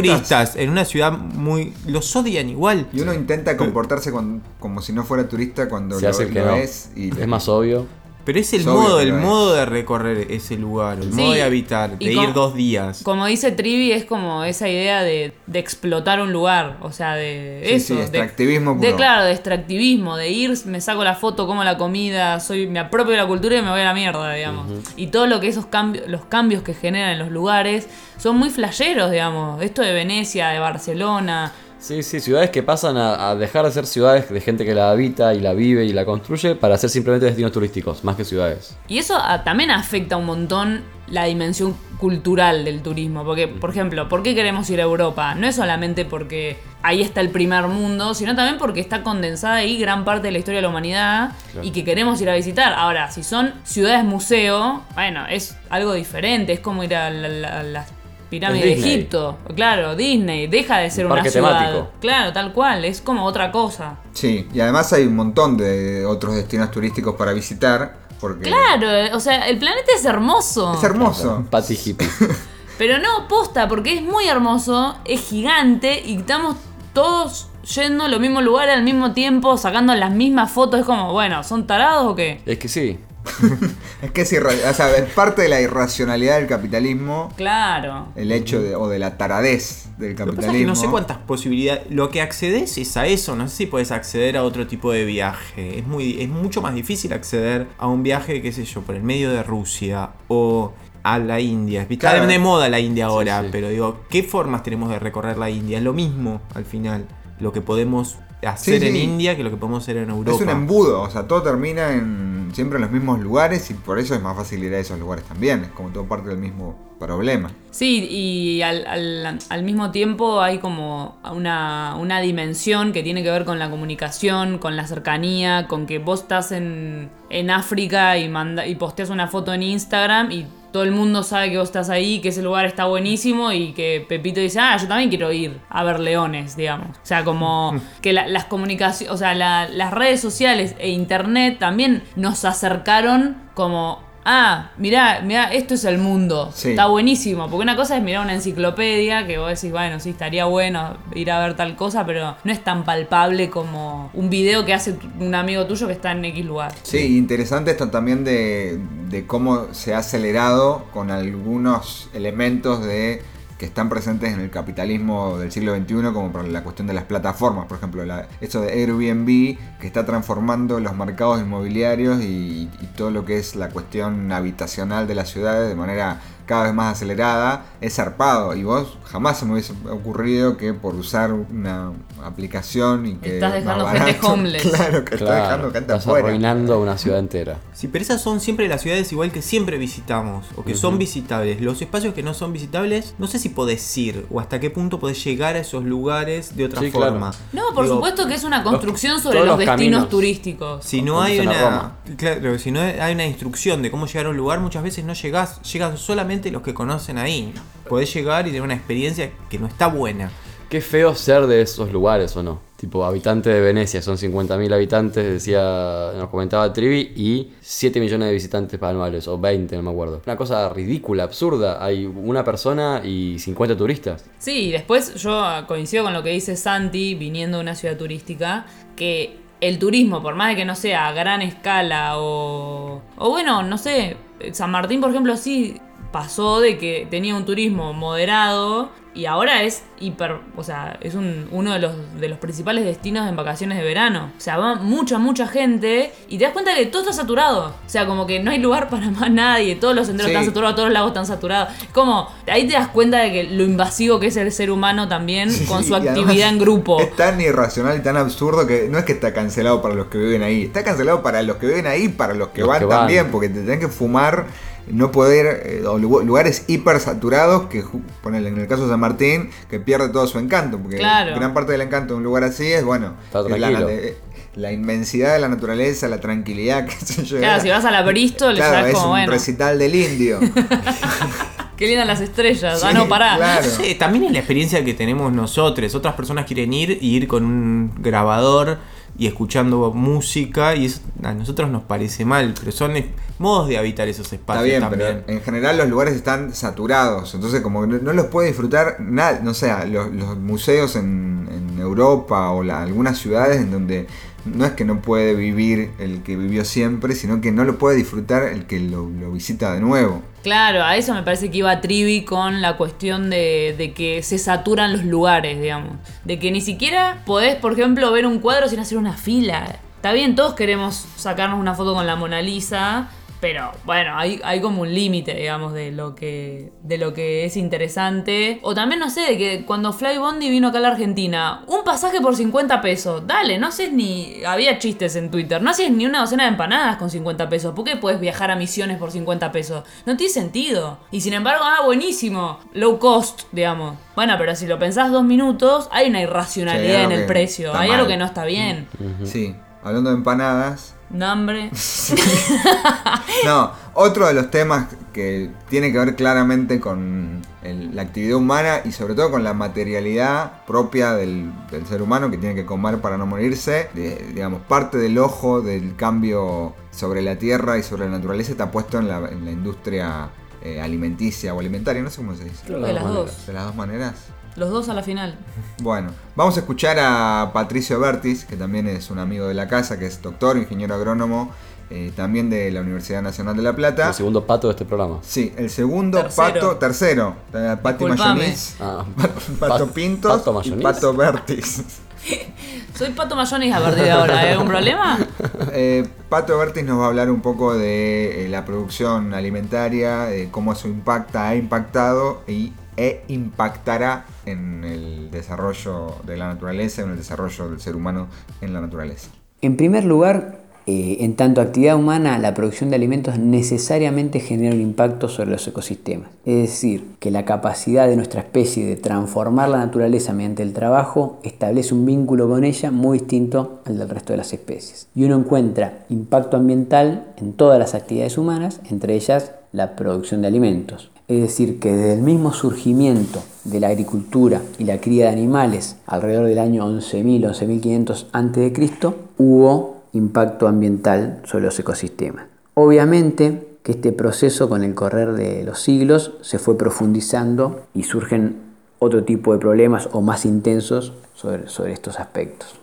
turistas en una ciudad muy... los odian igual. Y uno intenta comportarse con- como si no fuera turista cuando Se lo, hace que lo no. es. Y Es más obvio. Pero es el obvio modo, el es. modo de recorrer ese lugar, el Sí, modo de habitar, y de como- ir dos días. Como dice Trivi, es como esa idea de, de explotar un lugar. O sea, de Sí, eso. sí, de- extractivismo de, puro. claro, de extractivismo, de ir, me saco la foto, como la comida, soy, me apropio de la cultura y me voy a la mierda, digamos. Y todo lo que esos cambios, los cambios que generan en los lugares son muy flasheros, digamos. Esto de Venecia, de Barcelona. Sí, sí, ciudades que pasan a, a dejar de ser ciudades de gente que la habita y la vive y la construye para ser simplemente destinos turísticos, más que ciudades. Y eso ah, también afecta un montón la dimensión cultural del turismo. Porque, por ejemplo, ¿por qué queremos ir a Europa? No es solamente porque ahí está el primer mundo, sino también porque está condensada ahí gran parte de la historia de la humanidad Claro. y que queremos ir a visitar. Ahora, si son ciudades museo, bueno, es algo diferente. Es como ir a la- la- las pirámides de Disney. Egipto. Claro, Disney. Deja de ser Un una parque ciudad. temático. Claro, tal cual. Es como otra cosa. Sí, y además hay un montón de otros destinos turísticos para visitar. Porque Claro, eh, o sea, el planeta es hermoso. es hermoso. Patty hippie. Pero no, posta, porque es muy hermoso, es gigante y estamos todos yendo a los mismos lugares al mismo tiempo, sacando las mismas fotos. Es como, bueno, ¿son tarados o qué? es que sí. Es que es, o sea, es parte de la irracionalidad del capitalismo. Claro. El hecho de, o de la taradez del Lo que pasa es capitalismo. que no sé cuántas posibilidades. Lo que accedes es a eso. No sé si puedes acceder a otro tipo de viaje. Es, muy, es mucho más difícil acceder a un viaje, qué sé yo, por el medio de Rusia o a la India. Está Claro. de moda la India ahora, sí. pero digo, ¿qué formas tenemos de recorrer la India? Es lo mismo al final. Lo que podemos hacer Sí, en sí. India que lo que podemos hacer en Europa. Es un embudo, o sea, todo termina en siempre en los mismos lugares y por eso es más fácil ir a esos lugares también. Es como todo parte del mismo problema. Sí, y al, al- al mismo tiempo hay como una, una dimensión que tiene que ver con la comunicación, con la cercanía, con que vos estás en, en África y, manda, y posteas una foto en Instagram y todo el mundo sabe que vos estás ahí, que ese lugar está buenísimo y que Pepito dice, ah, yo también quiero ir a ver leones, digamos. O sea, como que la- las comunicaciones, o sea, la- las redes sociales e internet también nos acercaron como... Ah, mirá, mirá, esto es el mundo. Sí. Está buenísimo. Porque una cosa es mirar una enciclopedia, que vos decís, bueno, sí, estaría bueno ir a ver tal cosa, pero no es tan palpable como un video que hace un amigo tuyo que está en X lugar. Sí, interesante esto también de, de cómo se ha acelerado con algunos elementos de que están presentes en el capitalismo del siglo XXI, como por la cuestión de las plataformas, por ejemplo, la, esto de Airbnb, que está transformando los mercados inmobiliarios y todo lo que es la cuestión habitacional de las ciudades de manera cada vez más acelerada, es zarpado. Y vos jamás se me hubiese ocurrido que por usar una aplicación y que Estás dejando gente homeless. Claro, que estás dejando gente estás afuera. arruinando una ciudad entera. Sí, pero esas son siempre las ciudades igual que siempre visitamos o que son visitables. Los espacios que no son visitables, no sé si podés ir o hasta qué punto podés llegar a esos lugares de otra Sí, claro. forma. No, por Digo, supuesto que es una construcción sobre los, los destinos caminos. turísticos. Si no hay una, claro, si no hay una instrucción de cómo llegar a un lugar, muchas veces no llegás, llegan solamente los que conocen ahí. Podés llegar y tener una experiencia que no está buena. Qué feo ser de esos lugares o no. Tipo, habitante de Venecia, son 50.000 habitantes, decía, nos comentaba Trivi, y 7 millones de visitantes anuales, o 20, no me acuerdo. Una cosa ridícula, absurda. Hay una persona y 50 turistas. Sí, y después yo coincido con lo que dice Santi, viniendo de una ciudad turística, que el turismo, por más de que no sea a gran escala o, o bueno, no sé, San Martín, por ejemplo, sí pasó de que tenía un turismo moderado y ahora es hiper, o sea, es un- uno de los, de los principales destinos en vacaciones de verano. O sea, va mucha, mucha gente y te das cuenta que todo está saturado. O sea, como que no hay lugar para más nadie, todos los senderos Sí. están saturados, todos los lagos están saturados. Como, ahí te das cuenta de que lo invasivo que es el ser humano también con su actividad en grupo. Es tan irracional y tan absurdo que no es que está cancelado para los que viven ahí, está cancelado para los que viven ahí y para los que Los van que van. también, porque te tienen que fumar, no poder, eh, o lu- lugares hiper saturados, que ponele en el caso de San Martín, que pierde todo su encanto, porque Claro. gran parte del encanto de un lugar así es, bueno, la, eh, la inmensidad de la naturaleza, la tranquilidad, qué sé yo. Claro, era- si vas a la Bristol, Claro, es es como, un bueno, recital del indio. qué lindas las estrellas. ah, Sí, no, pará. claro. Sí, también es la experiencia que tenemos nosotros. Otras personas quieren ir y ir con un grabador y escuchando música y eso a nosotros nos parece mal, pero son es- modos de habitar esos Está espacios bien, también. pero en general los lugares están saturados, entonces como que no, no los puede disfrutar nada, no sé, los, los museos en, en Europa o la- algunas ciudades en donde no es que no puede vivir el que vivió siempre, sino que no lo puede disfrutar el que lo, lo visita de nuevo. Claro, a eso me parece que iba Trivi con la cuestión de, que se saturan los lugares, digamos. De que ni siquiera podés, por ejemplo, ver un cuadro sin hacer una fila. Está bien, todos queremos sacarnos una foto con la Mona Lisa, pero bueno, hay, hay como un límite, digamos, de lo, que, de lo que es interesante. O también, no sé, de que cuando Fly Bondi vino acá a la Argentina, un pasaje por 50 pesos. Dale, no haces ni... Había chistes en Twitter, no haces ni una docena de empanadas con 50 pesos. ¿Por qué puedes viajar a misiones por 50 pesos? No tiene sentido. Y sin embargo, ah, buenísimo. Low cost, digamos. Bueno, pero si lo pensás dos minutos, hay una Sí, irracionalidad hay en el precio. Hay algo que no está bien. Sí, hablando de empanadas. Nombre. No, otro de los temas que tiene que ver claramente con el- la actividad humana y sobre todo con la materialidad propia del, del ser humano que tiene que comer para no morirse. de- digamos, parte del ojo del cambio sobre la tierra y sobre la naturaleza está puesto en la, en la industria eh, alimenticia o alimentaria, no sé cómo se dice. De las dos. De las dos maneras. Los dos a la final. Bueno, vamos a escuchar a Patricio Bertis, que también es un amigo de la casa, que es doctor, ingeniero agrónomo, eh, también de la Universidad Nacional de La Plata. El segundo pato de este programa. Sí, el segundo Tercero. pato, tercero, eh, Pati. Mayonís, Ah, Pato Pat- Pintos Pato y Mayonís. Pato Bertis. Soy Pato Mayonis a partir de ahora. ¿Hay algún problema? Eh, Pato Bertis nos va a hablar un poco de eh, la producción alimentaria, de cómo eso impacta, ha impactado y, e impactará en el desarrollo de la naturaleza, en el desarrollo del ser humano en la naturaleza. En primer lugar, eh, en tanto actividad humana, la producción de alimentos necesariamente genera un impacto sobre los ecosistemas. Es decir, que la capacidad de nuestra especie de transformar la naturaleza mediante el trabajo establece un vínculo con ella muy distinto al del resto de las especies. Y uno encuentra impacto ambiental en todas las actividades humanas, entre ellas la producción de alimentos. Es decir, que desde el mismo surgimiento de la agricultura y la cría de animales alrededor del año 11.000, 11.500 a.C., hubo impacto ambiental sobre los ecosistemas. Obviamente que este proceso con el correr de los siglos se fue profundizando y surgen otro tipo de problemas o más intensos sobre, estos aspectos.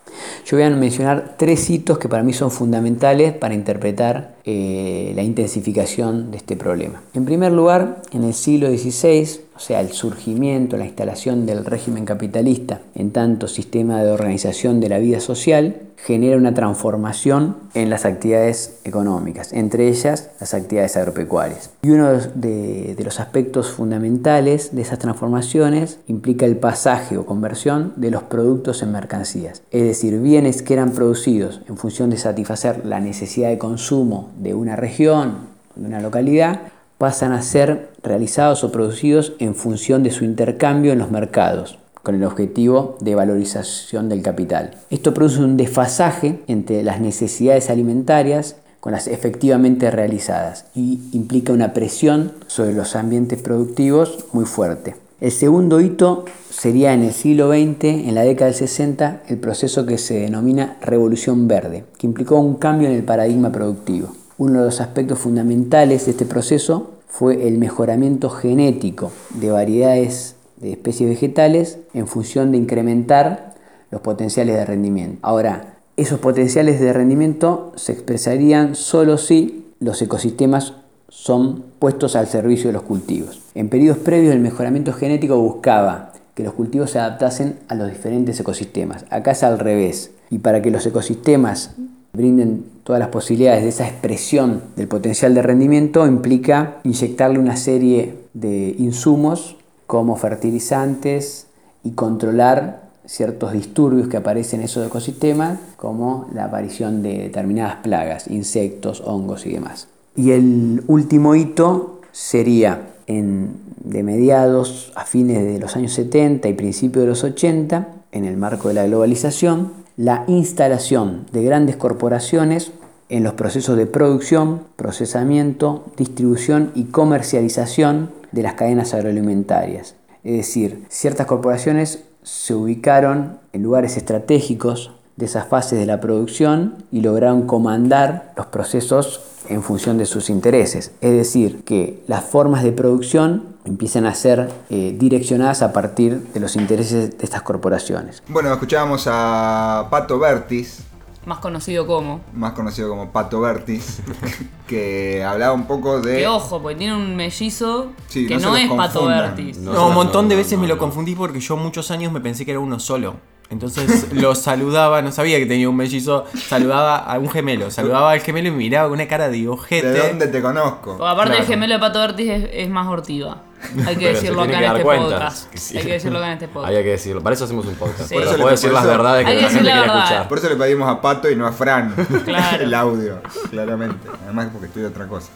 Yo voy a mencionar tres hitos que para mí son fundamentales para interpretar eh, la intensificación de este problema. En primer lugar, en el siglo XVI, o sea, el surgimiento, la instalación del régimen capitalista en tanto sistema de organización de la vida social, genera una transformación en las actividades económicas, entre ellas las actividades agropecuarias. Y uno de, los aspectos fundamentales de esas transformaciones implica el pasaje o conversión de los productos en mercancías, es decir, bienes que eran producidos en función de satisfacer la necesidad de consumo de una región, de una localidad, pasan a ser realizados o producidos en función de su intercambio en los mercados, con el objetivo de valorización del capital. Esto produce un desfasaje entre las necesidades alimentarias con las efectivamente realizadas y implica una presión sobre los ambientes productivos muy fuerte. El segundo hito sería en el siglo XX, en la década del 60, el proceso que se denomina Revolución Verde, que implicó un cambio en el paradigma productivo. Uno de los aspectos fundamentales de este proceso fue el mejoramiento genético de variedades de especies vegetales en función de incrementar los potenciales de rendimiento. Ahora, esos potenciales de rendimiento se expresarían solo si los ecosistemas son puestos al servicio de los cultivos. En periodos previos el mejoramiento genético buscaba que los cultivos se adaptasen a los diferentes ecosistemas. Acá es al revés. Y para que los ecosistemas brinden todas las posibilidades de esa expresión del potencial de rendimiento implica inyectarle una serie de insumos como fertilizantes y controlar ciertos disturbios que aparecen en esos ecosistemas, como la aparición de determinadas plagas, insectos, hongos y demás. Y el último hito sería en, de mediados a fines de los años 70 y principios de los 80, en el marco de la globalización, la instalación de grandes corporaciones en los procesos de producción, procesamiento, distribución y comercialización de las cadenas agroalimentarias. Es decir, ciertas corporaciones se ubicaron en lugares estratégicos de esas fases de la producción y lograron comandar los procesos en función de sus intereses. Es decir, que las formas de producción empiezan a ser eh, direccionadas a partir de los intereses de estas corporaciones. Bueno, escuchábamos a Pato Bertis, Más conocido como. más conocido como Pato Bertis, que hablaba un poco de... Que ojo, porque tiene un mellizo Sí, que no es Pato. Bertis. No, un montón no, de veces no, me lo confundí porque yo muchos años me pensé que era uno solo. Entonces lo saludaba, no sabía que tenía un mellizo, saludaba a un gemelo, saludaba al gemelo y miraba con una cara de ojete. ¿De dónde te conozco? Porque aparte Claro. el gemelo de Pato Bertis es, es más ortiva. Hay que decirlo acá en este cuenta. podcast. Hay que decirlo acá en este podcast. Había que decirlo. Para eso hacemos un podcast. Sí. Para Por eso poder le- decir las verdades que Hay que la gente quiere escuchar. Por eso le pedimos a Pato y no a Fran Claro. el audio, claramente. Además porque estudia otra cosa.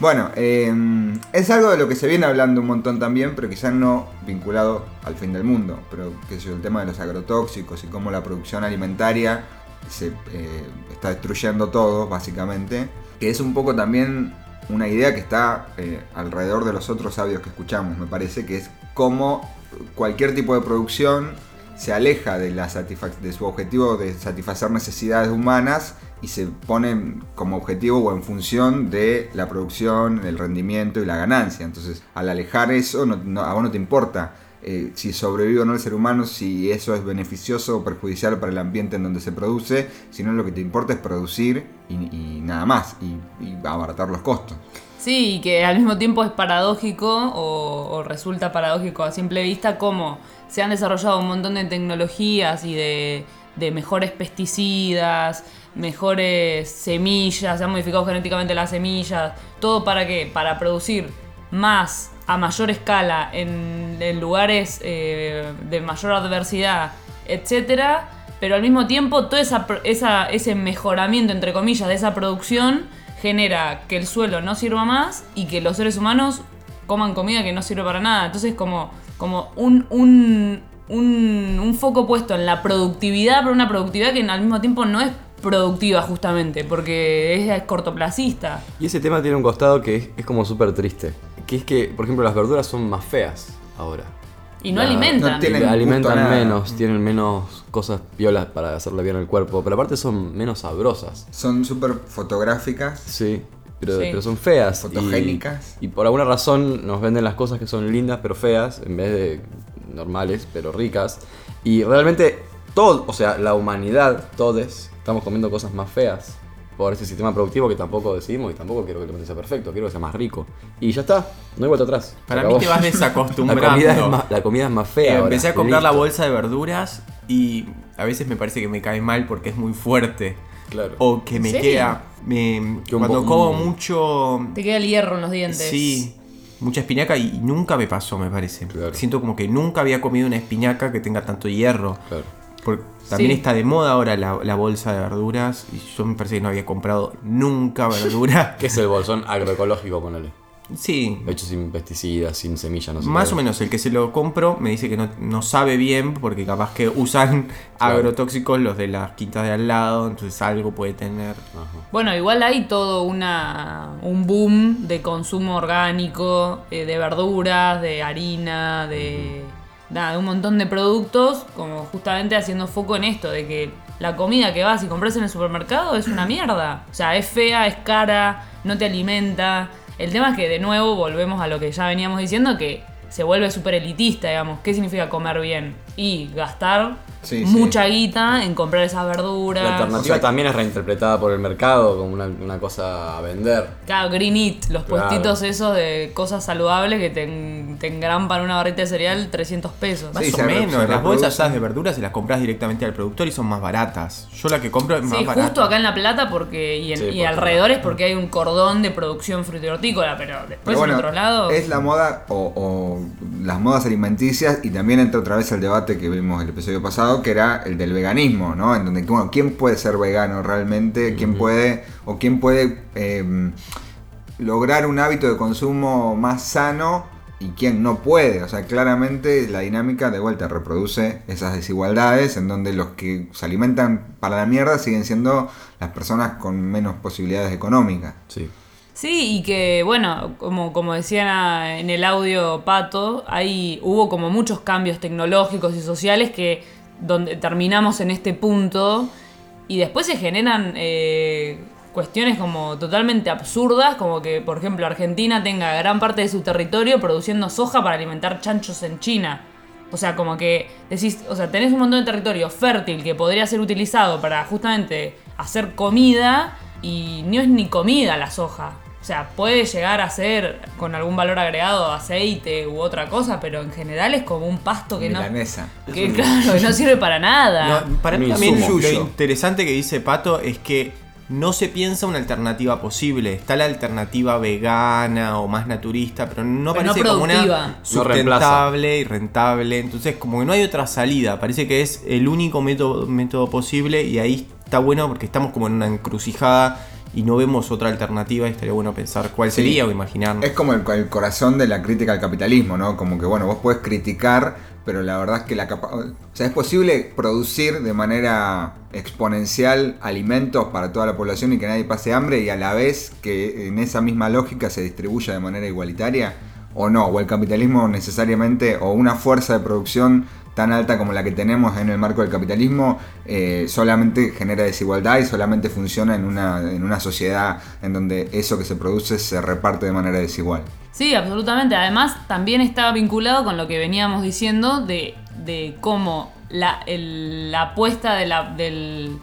Bueno, eh, es algo de lo que se viene hablando un montón también, pero quizás no vinculado al fin del mundo. Pero que es el tema de los agrotóxicos y cómo la producción alimentaria se eh, está destruyendo todo, básicamente. Que es un poco también una idea que está eh, alrededor de los otros audios que escuchamos, me parece, que es cómo cualquier tipo de producción se aleja de, la de su objetivo de satisfacer necesidades humanas y se pone como objetivo o en función de la producción, el rendimiento y la ganancia. Entonces, al alejar eso, no- a vos no te importa eh, si sobrevive o no el ser humano, si eso es beneficioso o perjudicial para el ambiente en donde se produce, sino lo que te importa es producir y, nada más, y, y abaratar los costos. Sí, y que al mismo tiempo es paradójico o, resulta paradójico a simple vista cómo se han desarrollado un montón de tecnologías y de mejores pesticidas, mejores semillas, se han modificado genéticamente las semillas, todo para qué? Para producir más a mayor escala en, lugares eh, de mayor adversidad, etcétera, pero al mismo tiempo todo esa, ese mejoramiento entre comillas de esa producción genera que el suelo no sirva más y que los seres humanos coman comida que no sirve para nada. Entonces como, como un, un, un, foco puesto en la productividad, pero una productividad que al mismo tiempo no es productiva justamente, porque es, es cortoplacista. Y ese tema tiene un costado que es, es como súper triste. Que es que, por ejemplo, las verduras son más feas ahora. Y no La- alimentan. no tienen Y alimentan nada. menos, tienen menos cosas violas para hacerle bien al cuerpo, pero aparte son menos sabrosas. Son súper fotográficas. Sí, pero, Sí. pero son feas. y- Fotogénicas. Y, por alguna razón nos venden las cosas que son lindas pero feas en vez de normales pero ricas. Y realmente todo, o sea, la humanidad, todos, estamos comiendo cosas más feas por ese sistema productivo que tampoco decidimos y tampoco quiero que el sea perfecto, quiero que sea más rico. Y ya está, no hay vuelta atrás. Para mí te vas La desacostumbrando. comida, es más, la comida es más fea. Eh, ahora, empecé a comprar la bolsa de verduras y a veces me parece que me cae mal porque es muy fuerte. Claro. O que me ¿En serio? queda. me- cuando como un- mucho. Te queda el hierro en los dientes. Sí, mucha espinaca y nunca me pasó, me parece. Claro. Siento como que nunca había comido una espinaca que tenga tanto hierro. Claro. Porque también Sí. está de moda ahora la, la bolsa de verduras y yo me parece que no había comprado nunca verdura. ¿Qué es el bolsón agroecológico, ponele? sí, Hecho sin pesticidas, sin semillas, no sé. más o menos el que se lo compro me dice que no, no sabe bien porque capaz que usan Claro. agrotóxicos los de las quintas de al lado, entonces algo puede tener. Ajá. Bueno, igual hay todo una, un boom de consumo orgánico, eh, de verduras, de harina, de, nada, de un montón de productos, como justamente haciendo foco en esto, de que la comida que vas y compras en el supermercado es una mierda. O sea, es fea, es cara, no te alimenta. El tema es que de nuevo volvemos a lo que ya veníamos diciendo, que se vuelve súper elitista, digamos. ¿Qué significa comer bien? Y gastar Sí, sí. mucha guita en comprar esas verduras. La alternativa O sea, también es reinterpretada por el mercado como una, una cosa a vender. Claro, Green Eat, los Claro. puestitos esos de cosas saludables que te, te engrampan una barrita de cereal 300 pesos. Más Sí, o menos, las bolsas esas de verduras se las compras directamente al productor y son más baratas. Yo la que compro es más Sí, barata. justo acá en La Plata porque y, en, Sí, y porque- alrededores porque hay un cordón de producción hortícola, pero después Pero bueno, en otro lado... es la moda o, o las modas alimenticias y también entra otra vez el debate que vimos el episodio pasado, que era el del veganismo, ¿no? En donde, bueno, ¿quién puede ser vegano realmente? ¿Quién puede o quién puede eh, lograr un hábito de consumo más sano? Y quién no puede. O sea, claramente la dinámica de vuelta reproduce esas desigualdades en donde los que se alimentan para la mierda siguen siendo las personas con menos posibilidades económicas. Sí. Sí, y que, bueno, como, como decían en el audio Pato, ahí hubo como muchos cambios tecnológicos y sociales que donde terminamos en este punto y después se generan eh, cuestiones como totalmente absurdas, como que, por ejemplo, Argentina tenga gran parte de su territorio produciendo soja para alimentar chanchos en China. O sea, como que decís, o sea, tenés un montón de territorio fértil que podría ser utilizado para justamente hacer comida y no es ni comida la soja. O sea, puede llegar a ser con algún valor agregado aceite u otra cosa, pero en general es como un pasto que Milanesa. no. Que, claro, que no sirve para nada. No, para mí también lo interesante que dice Pato es que no se piensa una alternativa posible. Está la alternativa vegana o más naturista, pero no Pero no parece como productiva. una No sustentable y rentable. Entonces, como que no hay otra salida. Parece que es el único método, método posible y ahí está bueno porque estamos como en una encrucijada y no vemos otra alternativa y estaría bueno pensar cuál Sí. sería o imaginarnos. Es como el, el corazón de la crítica al capitalismo, ¿no? Como que, bueno, vos podés criticar, pero la verdad es que la capa- O sea, es posible producir de manera exponencial alimentos para toda la población y que nadie pase hambre y a la vez que en esa misma lógica se distribuya de manera igualitaria, o no, o el capitalismo necesariamente, o una fuerza de producción tan alta como la que tenemos en el marco del capitalismo, eh, solamente genera desigualdad y solamente funciona en una, en una sociedad en donde eso que se produce se reparte de manera desigual. Sí, absolutamente. Además, también está vinculado con lo que veníamos diciendo de, de cómo la, la apuesta de la, del,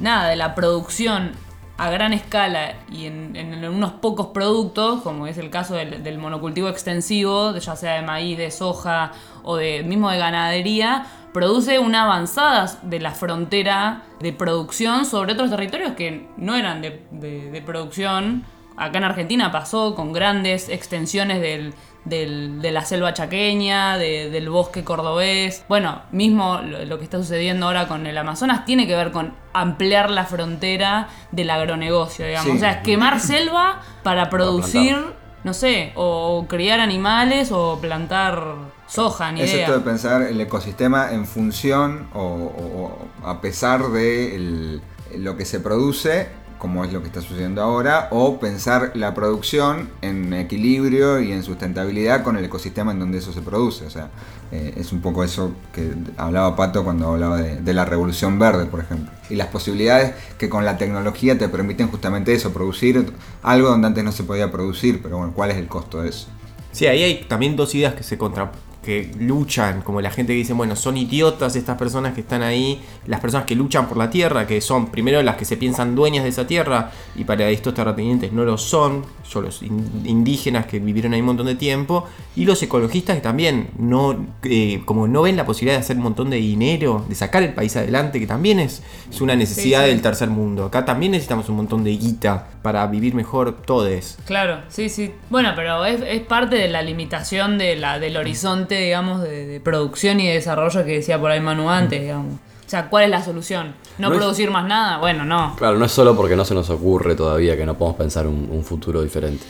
nada, de la producción a gran escala y en, unos pocos productos, como es el caso del, monocultivo extensivo, ya sea de maíz, de soja o de mismo de ganadería, produce una avanzada de la frontera de producción sobre otros territorios que no eran de- de producción. Acá en Argentina pasó con grandes extensiones del, del- de la selva chaqueña, de- del bosque cordobés. Bueno, mismo lo, lo que está sucediendo ahora con el Amazonas tiene que ver con ampliar la frontera del agronegocio, digamos. Sí. O sea, es quemar selva para producir, no sé, o criar animales o plantar soja, ni Es idea. esto de pensar el ecosistema en función o, o- o a pesar de el- lo que se produce, como es lo que está sucediendo ahora, o pensar la producción en equilibrio y en sustentabilidad con el ecosistema en donde eso se produce. O sea, eh, es un poco eso que hablaba Pato cuando hablaba de, la revolución verde, por ejemplo. Y las posibilidades que con la tecnología te permiten justamente eso, producir algo donde antes no se podía producir, pero bueno, ¿cuál es el costo de eso? Sí, ahí hay también dos ideas que se contra que luchan, como la gente que dice, bueno, son idiotas estas personas que están ahí, las personas que luchan por la tierra, que son primero las que se piensan dueñas de esa tierra y para estos terratenientes no lo son, son los in- indígenas que vivieron ahí un montón de tiempo, y los ecologistas que también no, eh, como no ven la posibilidad de hacer un montón de dinero, de sacar el país adelante, que también es, es una necesidad Sí, sí. del tercer mundo. Acá también necesitamos un montón de guita para vivir mejor todos. Claro, sí, sí. Bueno, pero es, es parte de la limitación de la, del horizonte, digamos, de, de producción y de desarrollo que decía por ahí Manu antes, digamos. O sea, ¿cuál es la solución? ¿No, No es- producir más nada? Bueno, no. Claro, no es solo porque no se nos ocurre todavía que no podemos pensar un, un futuro diferente.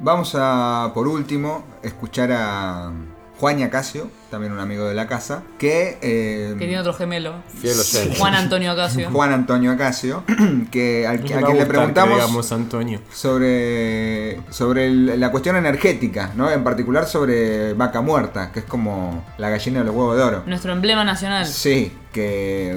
Vamos a, por último, escuchar a Juan Acasio, también un amigo de la casa, que... eh, Que tiene otro gemelo. Juan Antonio Ocasio. Juan Antonio Acasio, que al, a quien le preguntamos digamos, Antonio. sobre, sobre el- la cuestión energética, ¿no? En particular sobre vaca muerta, que es como la gallina de los huevos de oro. Nuestro emblema nacional. Sí, que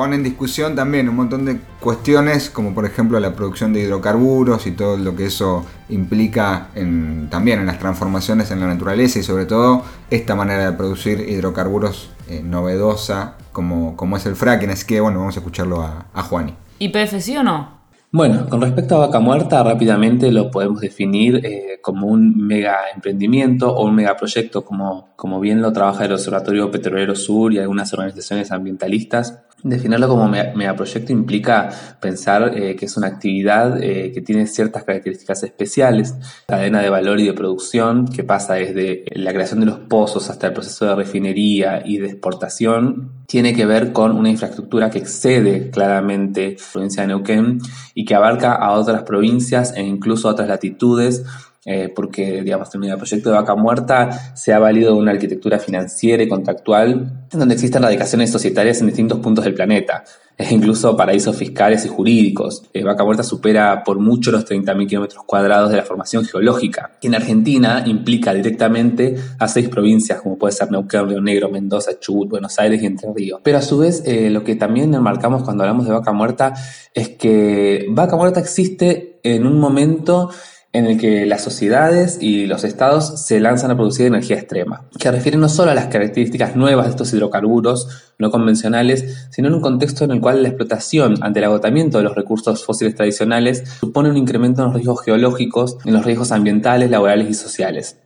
pone en discusión también un montón de cuestiones, como por ejemplo la producción de hidrocarburos y todo lo que eso implica en- también en las transformaciones en la naturaleza y sobre todo esta manera de producir hidrocarburos eh, novedosa como, como es el fracking. Así que bueno, vamos a escucharlo a, a Juani. ¿IPF sí o no? Bueno, con respecto a Vaca Muerta, rápidamente lo podemos definir eh, como un mega emprendimiento o un megaproyecto, como, como bien lo trabaja el Observatorio Petrolero Sur y algunas organizaciones ambientalistas. Definirlo como me- megaproyecto implica pensar eh, que es una actividad eh, que tiene ciertas características especiales, cadena de valor y de producción que pasa desde la creación de los pozos hasta el proceso de refinería y de exportación, tiene que ver con una infraestructura que excede claramente la provincia de Neuquén y que abarca a otras provincias e incluso a otras latitudes eh, porque, digamos, el proyecto de Vaca Muerta se ha valido de una arquitectura financiera y contractual en donde existen radicaciones societarias en distintos puntos del planeta, e incluso paraísos fiscales y jurídicos. Eh, Vaca Muerta supera por mucho los 30.000 kilómetros cuadrados de la formación geológica, que en Argentina implica directamente a seis provincias, como puede ser Neuquén, Río Negro, Mendoza, Chubut, Buenos Aires y Entre Ríos. Pero a su vez, eh, lo que también enmarcamos cuando hablamos de Vaca Muerta es que Vaca Muerta existe en un momento en el que las sociedades y los estados se lanzan a producir energía extrema, que refiere no solo a las características nuevas de estos hidrocarburos no convencionales, sino en un contexto en el cual la explotación ante el agotamiento de los recursos fósiles tradicionales supone un incremento en los riesgos geológicos, en los riesgos ambientales, laborales y sociales.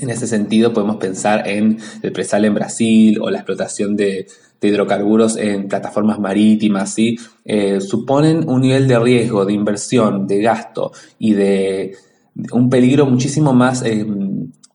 En ese sentido podemos pensar en el presal en Brasil o la explotación de, hidrocarburos en plataformas marítimas, ¿sí? Eh, suponen un nivel de riesgo, de inversión, de gasto y de, un peligro muchísimo más, eh,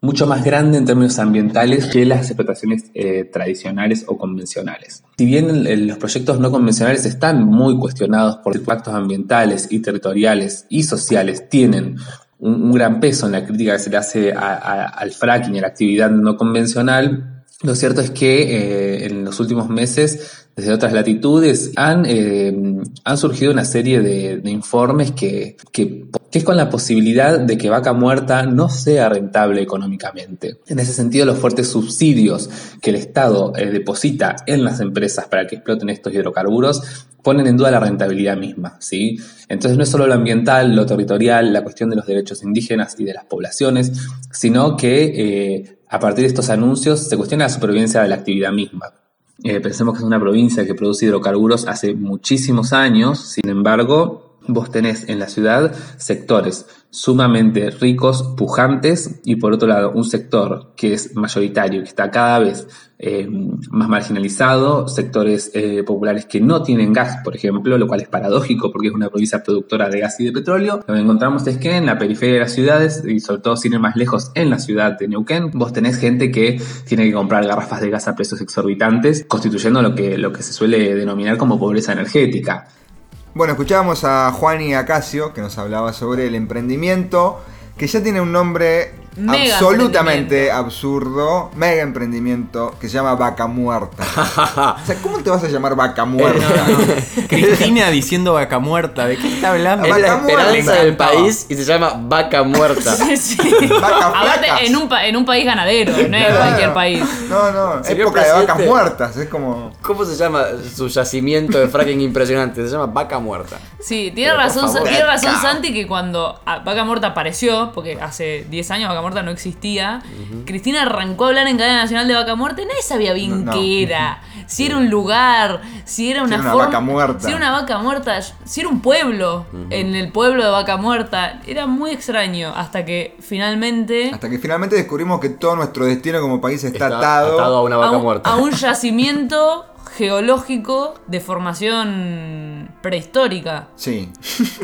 mucho más grande en términos ambientales que las explotaciones eh, tradicionales o convencionales. Si bien los proyectos no convencionales están muy cuestionados por impactos ambientales y territoriales y sociales, tienen un, gran peso en la crítica que se le hace al fracking y a la actividad no convencional, lo cierto es que eh, en los últimos meses, desde otras latitudes, han, eh, han surgido una serie de, informes que, que, es con la posibilidad de que vaca muerta no sea rentable económicamente. En ese sentido, los fuertes subsidios que el Estado eh, deposita en las empresas para que exploten estos hidrocarburos ponen en duda la rentabilidad misma, ¿sí? Entonces no es solo lo ambiental, lo territorial, la cuestión de los derechos indígenas y de las poblaciones, sino que a partir de estos anuncios se cuestiona la supervivencia de la actividad misma. Eh, pensemos que es una provincia que produce hidrocarburos hace muchísimos años, sin embargo, vos tenés en la ciudad sectores sumamente ricos, pujantes, y por otro lado un sector que es mayoritario, que está cada vez eh, más marginalizado, sectores eh, populares que no tienen gas, por ejemplo, lo cual es paradójico porque es una provincia productora de gas y de petróleo. Lo que encontramos es que en la periferia de las ciudades, y sobre todo sin ir más lejos, en la ciudad de Neuquén, vos tenés gente que tiene que comprar garrafas de gas a precios exorbitantes, constituyendo lo que, lo que se suele denominar como pobreza energética. Bueno, escuchábamos a Juan y Acacio que nos hablaba sobre el emprendimiento, que ya tiene un nombre absolutamente absurdo, mega emprendimiento, que se llama Vaca Muerta. o sea, ¿cómo te vas a llamar Vaca Muerta? Cristina diciendo Vaca Muerta, ¿de qué está hablando? Es la esperanza del país y se llama Vaca Muerta. sí, sí. en un, en un país ganadero, no es cualquier país. No, no, época de vacas muertas, es como... ¿Cómo se llama su yacimiento de fracking impresionante? Se llama Vaca Muerta. Sí, tiene razón, tiene razón Santi que cuando Vaca Muerta apareció, porque hace 10 años Vaca Muerta no existía, Cristina arrancó a hablar en cadena nacional de vaca muerta y nadie sabía bien qué era. Si era un lugar, si era una, si era una vaca muerta. Si era una vaca muerta, si era un pueblo en el pueblo de vaca muerta. Era muy extraño hasta que finalmente. Hasta que finalmente descubrimos que todo nuestro destino como país está, atado, a una vaca muerta. A un yacimiento geológico de formación prehistórica. Sí.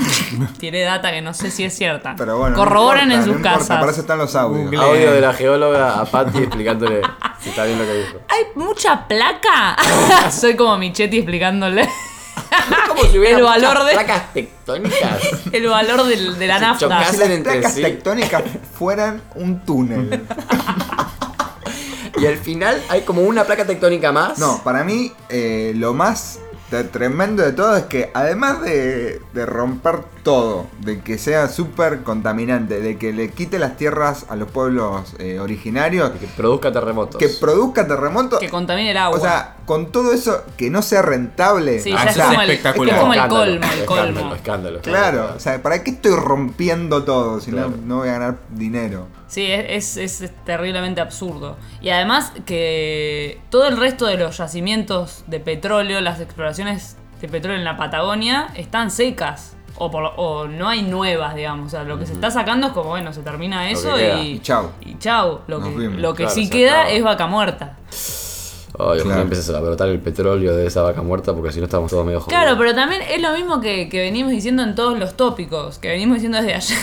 Tiene data que no sé si es cierta. Pero bueno, Corroboren en sus casas. para eso están los audios. Audio de la geóloga a Patty explicándole si está bien lo que dijo. Hay mucha placa. Soy como Michetti explicándole. Como si hubiera el valor de placas tectónicas. El valor de la nafta. Si las placas tectónicas fueran un túnel. Y al final hay como una placa tectónica más. No, para mí eh, lo más tremendo de todo es que además de, romper todo, de que sea súper contaminante, de que le quite las tierras a los pueblos eh, originarios. que produzca terremotos. Que produzca terremotos. Que contamine el agua. O sea, con todo eso, que no sea rentable. Sí, ya es, como el, es, como el, colmo, el colmo. Escándalo, Claro, o sea, ¿para qué estoy rompiendo todo si no, no voy a ganar dinero? Sí, es, es, terriblemente absurdo. Y además que todo el resto de los yacimientos de petróleo, las exploraciones de petróleo en la Patagonia, están secas. O, o no hay nuevas, digamos. O sea, lo que se está sacando es como, bueno, se termina eso y, y chau. Y chau. Lo que, lo que sí queda es vaca muerta. Ay, ojalá empieces a brotar el petróleo de esa vaca muerta porque si no estamos todos medio jodidos. Claro, pero también es lo mismo que, que, venimos diciendo en todos los tópicos, que venimos diciendo desde ayer.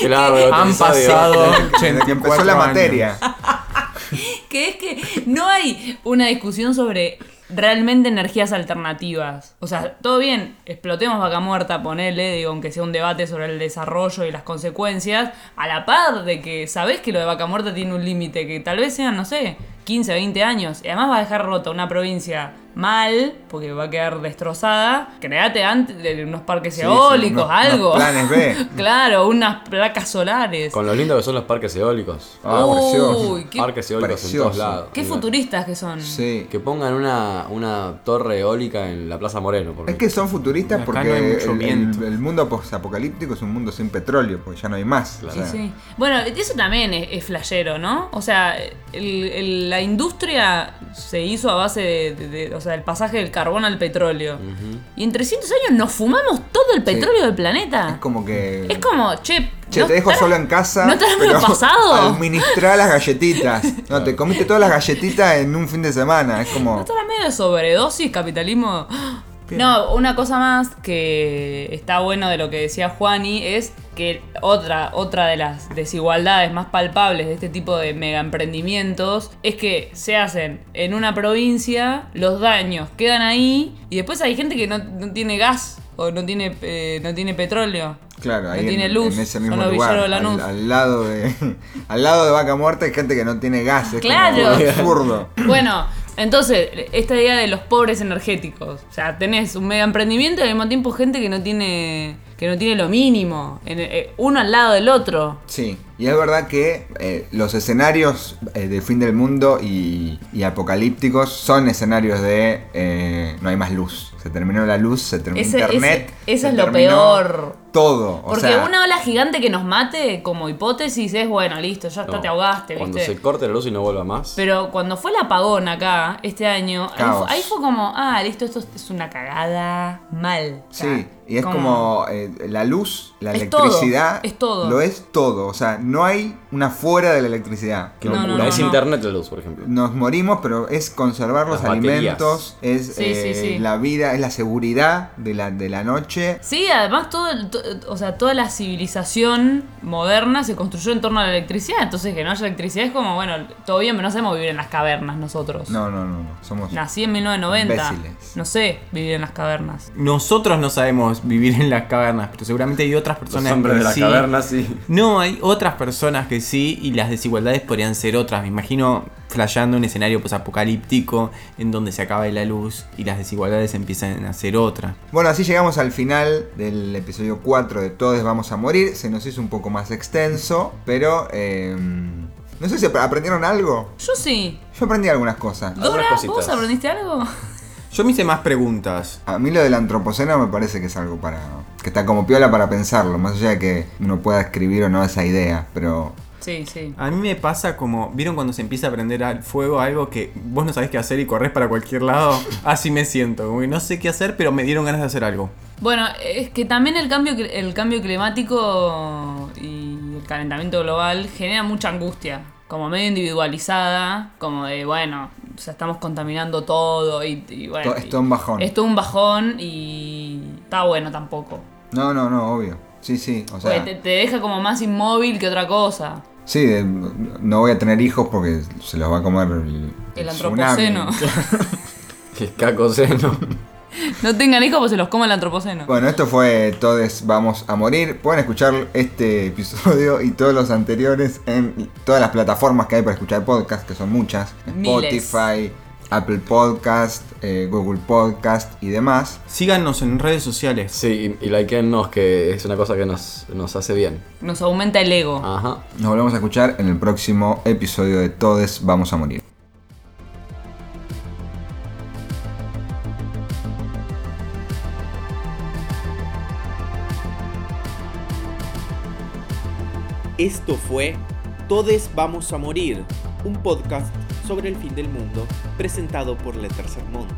claro, Han pasado que empezó la materia. que es que no hay una discusión sobre realmente energías alternativas. O sea, todo bien, explotemos vaca muerta, ponele, digo, aunque sea un debate sobre el desarrollo y las consecuencias, a la par de que sabés que lo de vaca muerta tiene un límite, que tal vez sean, no sé, 15, 20 años, y además va a dejar rota una provincia mal, porque va a quedar destrozada, create antes de unos parques Sí, sí, eólicos, unos- algo. unos planes B. claro, unas placas solares. Con lo lindo que son los parques eólicos. Ah. Uy, qué, Parques eólicos en todos lados. qué futuristas que son. Sí. Que pongan una, una torre eólica en la Plaza Moreno. Porque Es que son futuristas Acá porque no hay mucho el, viento. el- el mundo posapocalíptico es un mundo sin petróleo, porque ya no hay más. Claro. Sí, sí. Bueno, eso también es, es flashero, ¿no? O sea, el- el- la industria se hizo a base de, de- de- o sea, el pasaje del carbón al petróleo. Y en 300 años nos fumamos todo el petróleo del planeta. Es como que. Es como, che, Che, ¿no te dejo solo en casa. ¿No medio pero pasado? Administrá las galletitas. No, te comiste todas las galletitas en un fin de semana. Es ¿No como. estará medio de sobredosis, capitalismo? No, una cosa más que está bueno de lo que decía Juani es que otra, otra de las desigualdades más palpables de este tipo de mega emprendimientos es que se hacen en una provincia, los daños quedan ahí y después hay gente que no, no tiene gas o no tiene, eh, no tiene petróleo. Claro, ahí no tiene en, luz, en ese mismo lugar, de al, al lado de al lado de Vaca Muerta hay gente que no tiene gas, es Claro. como absurdo. Bueno, entonces, esta idea de los pobres energéticos. O sea, tenés un mega emprendimiento y al mismo tiempo gente que no tiene. Que no tiene lo mínimo. en- eh, uno al lado del otro. Sí, y es verdad que eh, los escenarios eh, de fin del mundo y, y apocalípticos son escenarios de eh, no hay más luz. Se terminó la luz, se terminó Ese- internet. ese- eso se es lo peor. Todo. O Porque sea, una ola gigante que nos mate, como hipótesis, es bueno, listo, ya está, no, te ahogaste, Cuando ¿viste? se corte la luz y no vuelva más. Pero cuando fue el apagón acá, este año, ahí Caos. fue, ahí fue como, ah, listo, esto es una cagada mal. O sea, Sí, y es como, eh, la luz, la Es todo, electricidad. es todo. Lo es todo. O sea, no hay una fuera de la electricidad. Qué No, no, locura. no, es no. internet la luz, por ejemplo. Nos morimos, pero es conservar los Las baterías. alimentos, es Sí, eh, sí. la vida, es la seguridad de la, de la noche. Sí, además todo, el- to- o sea, toda la civilización moderna se construyó en torno a la electricidad, entonces que no haya electricidad es como, bueno, todo bien, pero no sabemos vivir en las cavernas nosotros. No, no, no, no. Somos. Nací en 1990. Imbéciles. No sé vivir en las cavernas. Nosotros no sabemos vivir en las cavernas, pero seguramente hay otras Los personas hombres que de la sí. caverna, sí. No, hay otras personas que sí y las desigualdades podrían ser otras. Me imagino flasheando un escenario posapocalíptico en donde se acaba la luz y las desigualdades empiezan a ser otras. Bueno, así llegamos al final del episodio 4 de Todos Vamos a Morir. Se nos hizo un poco más extenso, pero. eh, no sé si ap- aprendieron algo. Yo sí. Yo aprendí algunas cosas. Dora. ¿vos aprendiste algo? Yo me hice más preguntas. A mí lo del antropoceno me parece que es algo para. que está como piola para pensarlo, más allá de que uno pueda escribir o no esa idea, pero. Sí, sí. A mí me pasa como, ¿vieron cuando se empieza a prender al fuego algo que vos no sabés qué hacer y corres para cualquier lado? Así me siento, como que no sé qué hacer, pero me dieron ganas de hacer algo. Bueno, es que también el cambio, el cambio climático y el calentamiento global genera mucha angustia, como medio individualizada, como de, bueno, o sea, estamos contaminando todo y, y bueno. Es todo un bajón. Es todo un bajón y está bueno tampoco. No, no, no, obvio. Sí, sí, o sea. Te deja como más inmóvil que otra cosa. Sí, de- no voy a tener hijos porque se los va a comer el, El antropoceno. Que cacoseno. No tengan hijos pues se los come el antropoceno. Bueno, esto fue Todos Vamos a Morir. Pueden escuchar este episodio y todos los anteriores en todas las plataformas que hay para escuchar podcast, que son muchas. Miles. Spotify, Apple Podcast, eh, Google Podcast y demás. Síganos en redes sociales. Sí, y, y likeennos, que es una cosa que nos, nos hace bien. Nos aumenta el ego. Ajá. Nos volvemos a escuchar en el próximo episodio de Todos Vamos a Morir. Esto fue Todes Vamos a Morir, un podcast sobre el fin del mundo presentado por Letter Sermont.